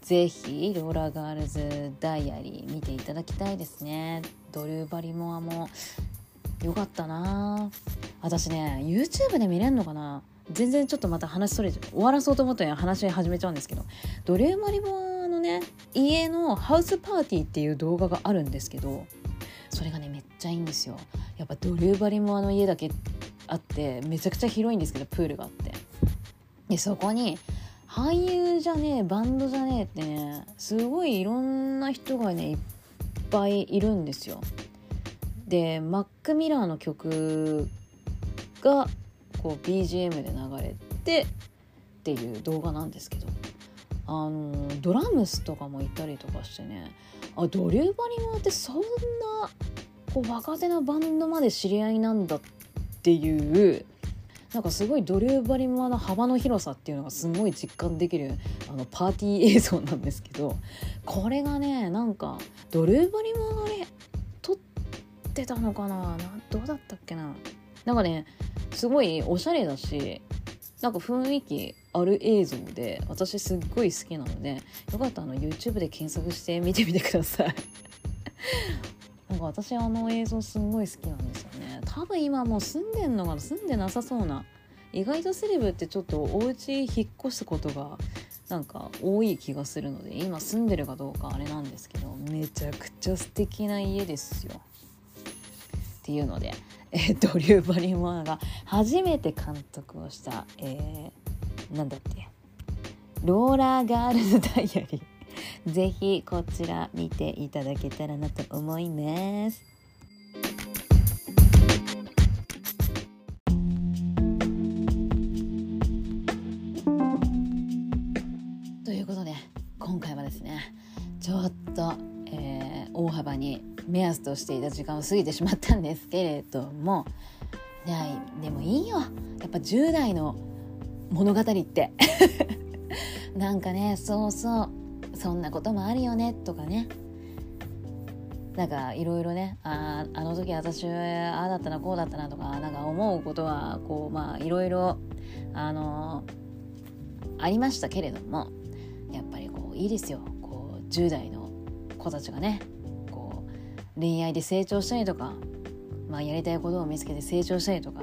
ー、ぜひローラーガールズダイアリー見ていただきたいですね。ドリューバリモアもよかったな。私ね YouTube で見れんのかな。全然ちょっとまた話それ終わらそうと思ったら話始めちゃうんですけどドレーマリボのね家のハウスパーティーっていう動画があるんですけどそれがねめっちゃいいんですよ。やっぱドレーバリモアの家だけあってめちゃくちゃ広いんですけどプールがあって。でそこに俳優じゃねえバンドじゃねえってねすごいいろんな人がねいっぱいいるんですよ。でマック・ミラーの曲がこう BGM で流れてっていう動画なんですけど。あのドラムスとかもいたりとかしてね。あドリューバリマーってそんなこう若手なバンドまで知り合いなんだっていうなんかすごいドリューバリマーの幅の広さっていうのがすごい実感できるあのパーティー映像なんですけど。これがねなんかドリューバリマーがね撮ってたのかなどうだったっけな？なんかねすごいおしゃれだしなんか雰囲気ある映像で私すっごい好きなのでよかったらあの YouTube で検索して見てみてください なんか私あの映像すんごい好きなんですよね多分今もう住んでんのかな住んでなさそうな意外とセレブってちょっとお家引っ越すことがなんか多い気がするので今住んでるかどうかあれなんですけどめちゃくちゃ素敵な家ですよ。っていうので、えー、ドリュー・バリモアが初めて監督をした、えー、なんだっけ？ローラーガールズダイアリーぜひこちら見ていただけたらなと思います。目安としていた時間を過ぎてしまったんですけれどもいやでもいいよ。やっぱ10代の物語って。なんかねそうそう。そんなこともあるよねとかね。なんかいろいろねああの時私ああだったなこうだったなとかなんか思うことはこうまあいろいろあのありましたけれどもやっぱりこういいですよ。こう10代の子たちがね。恋愛で成長したりとか、まあ、やりたいことを見つけて成長したりとか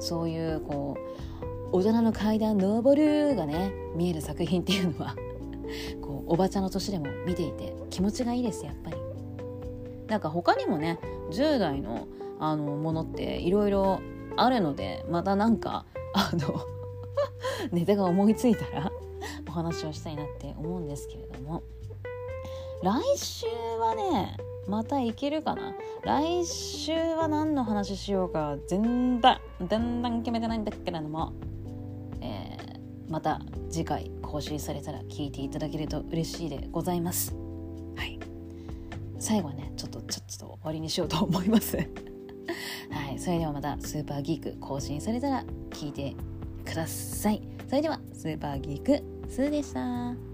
そういうこう大人の階段登るがね見える作品っていうのは こうおばちゃんの年でも見ていて気持ちがいいですやっぱり。なんか他にもね10代のあのものっていろいろあるのでまたなんかあの ネタが思いついたらお話をしたいなって思うんですけれども来週はねまたいけるかな？来週は何の話しようか全然全然決めてないんだけれども、えー、また次回更新されたら聞いていただけると嬉しいでございます。はい。最後はねちょっとちょっと終わりにしようと思います。はい。それではまたスーパーギーク更新されたら聞いてください。それではスーパーギークスーでした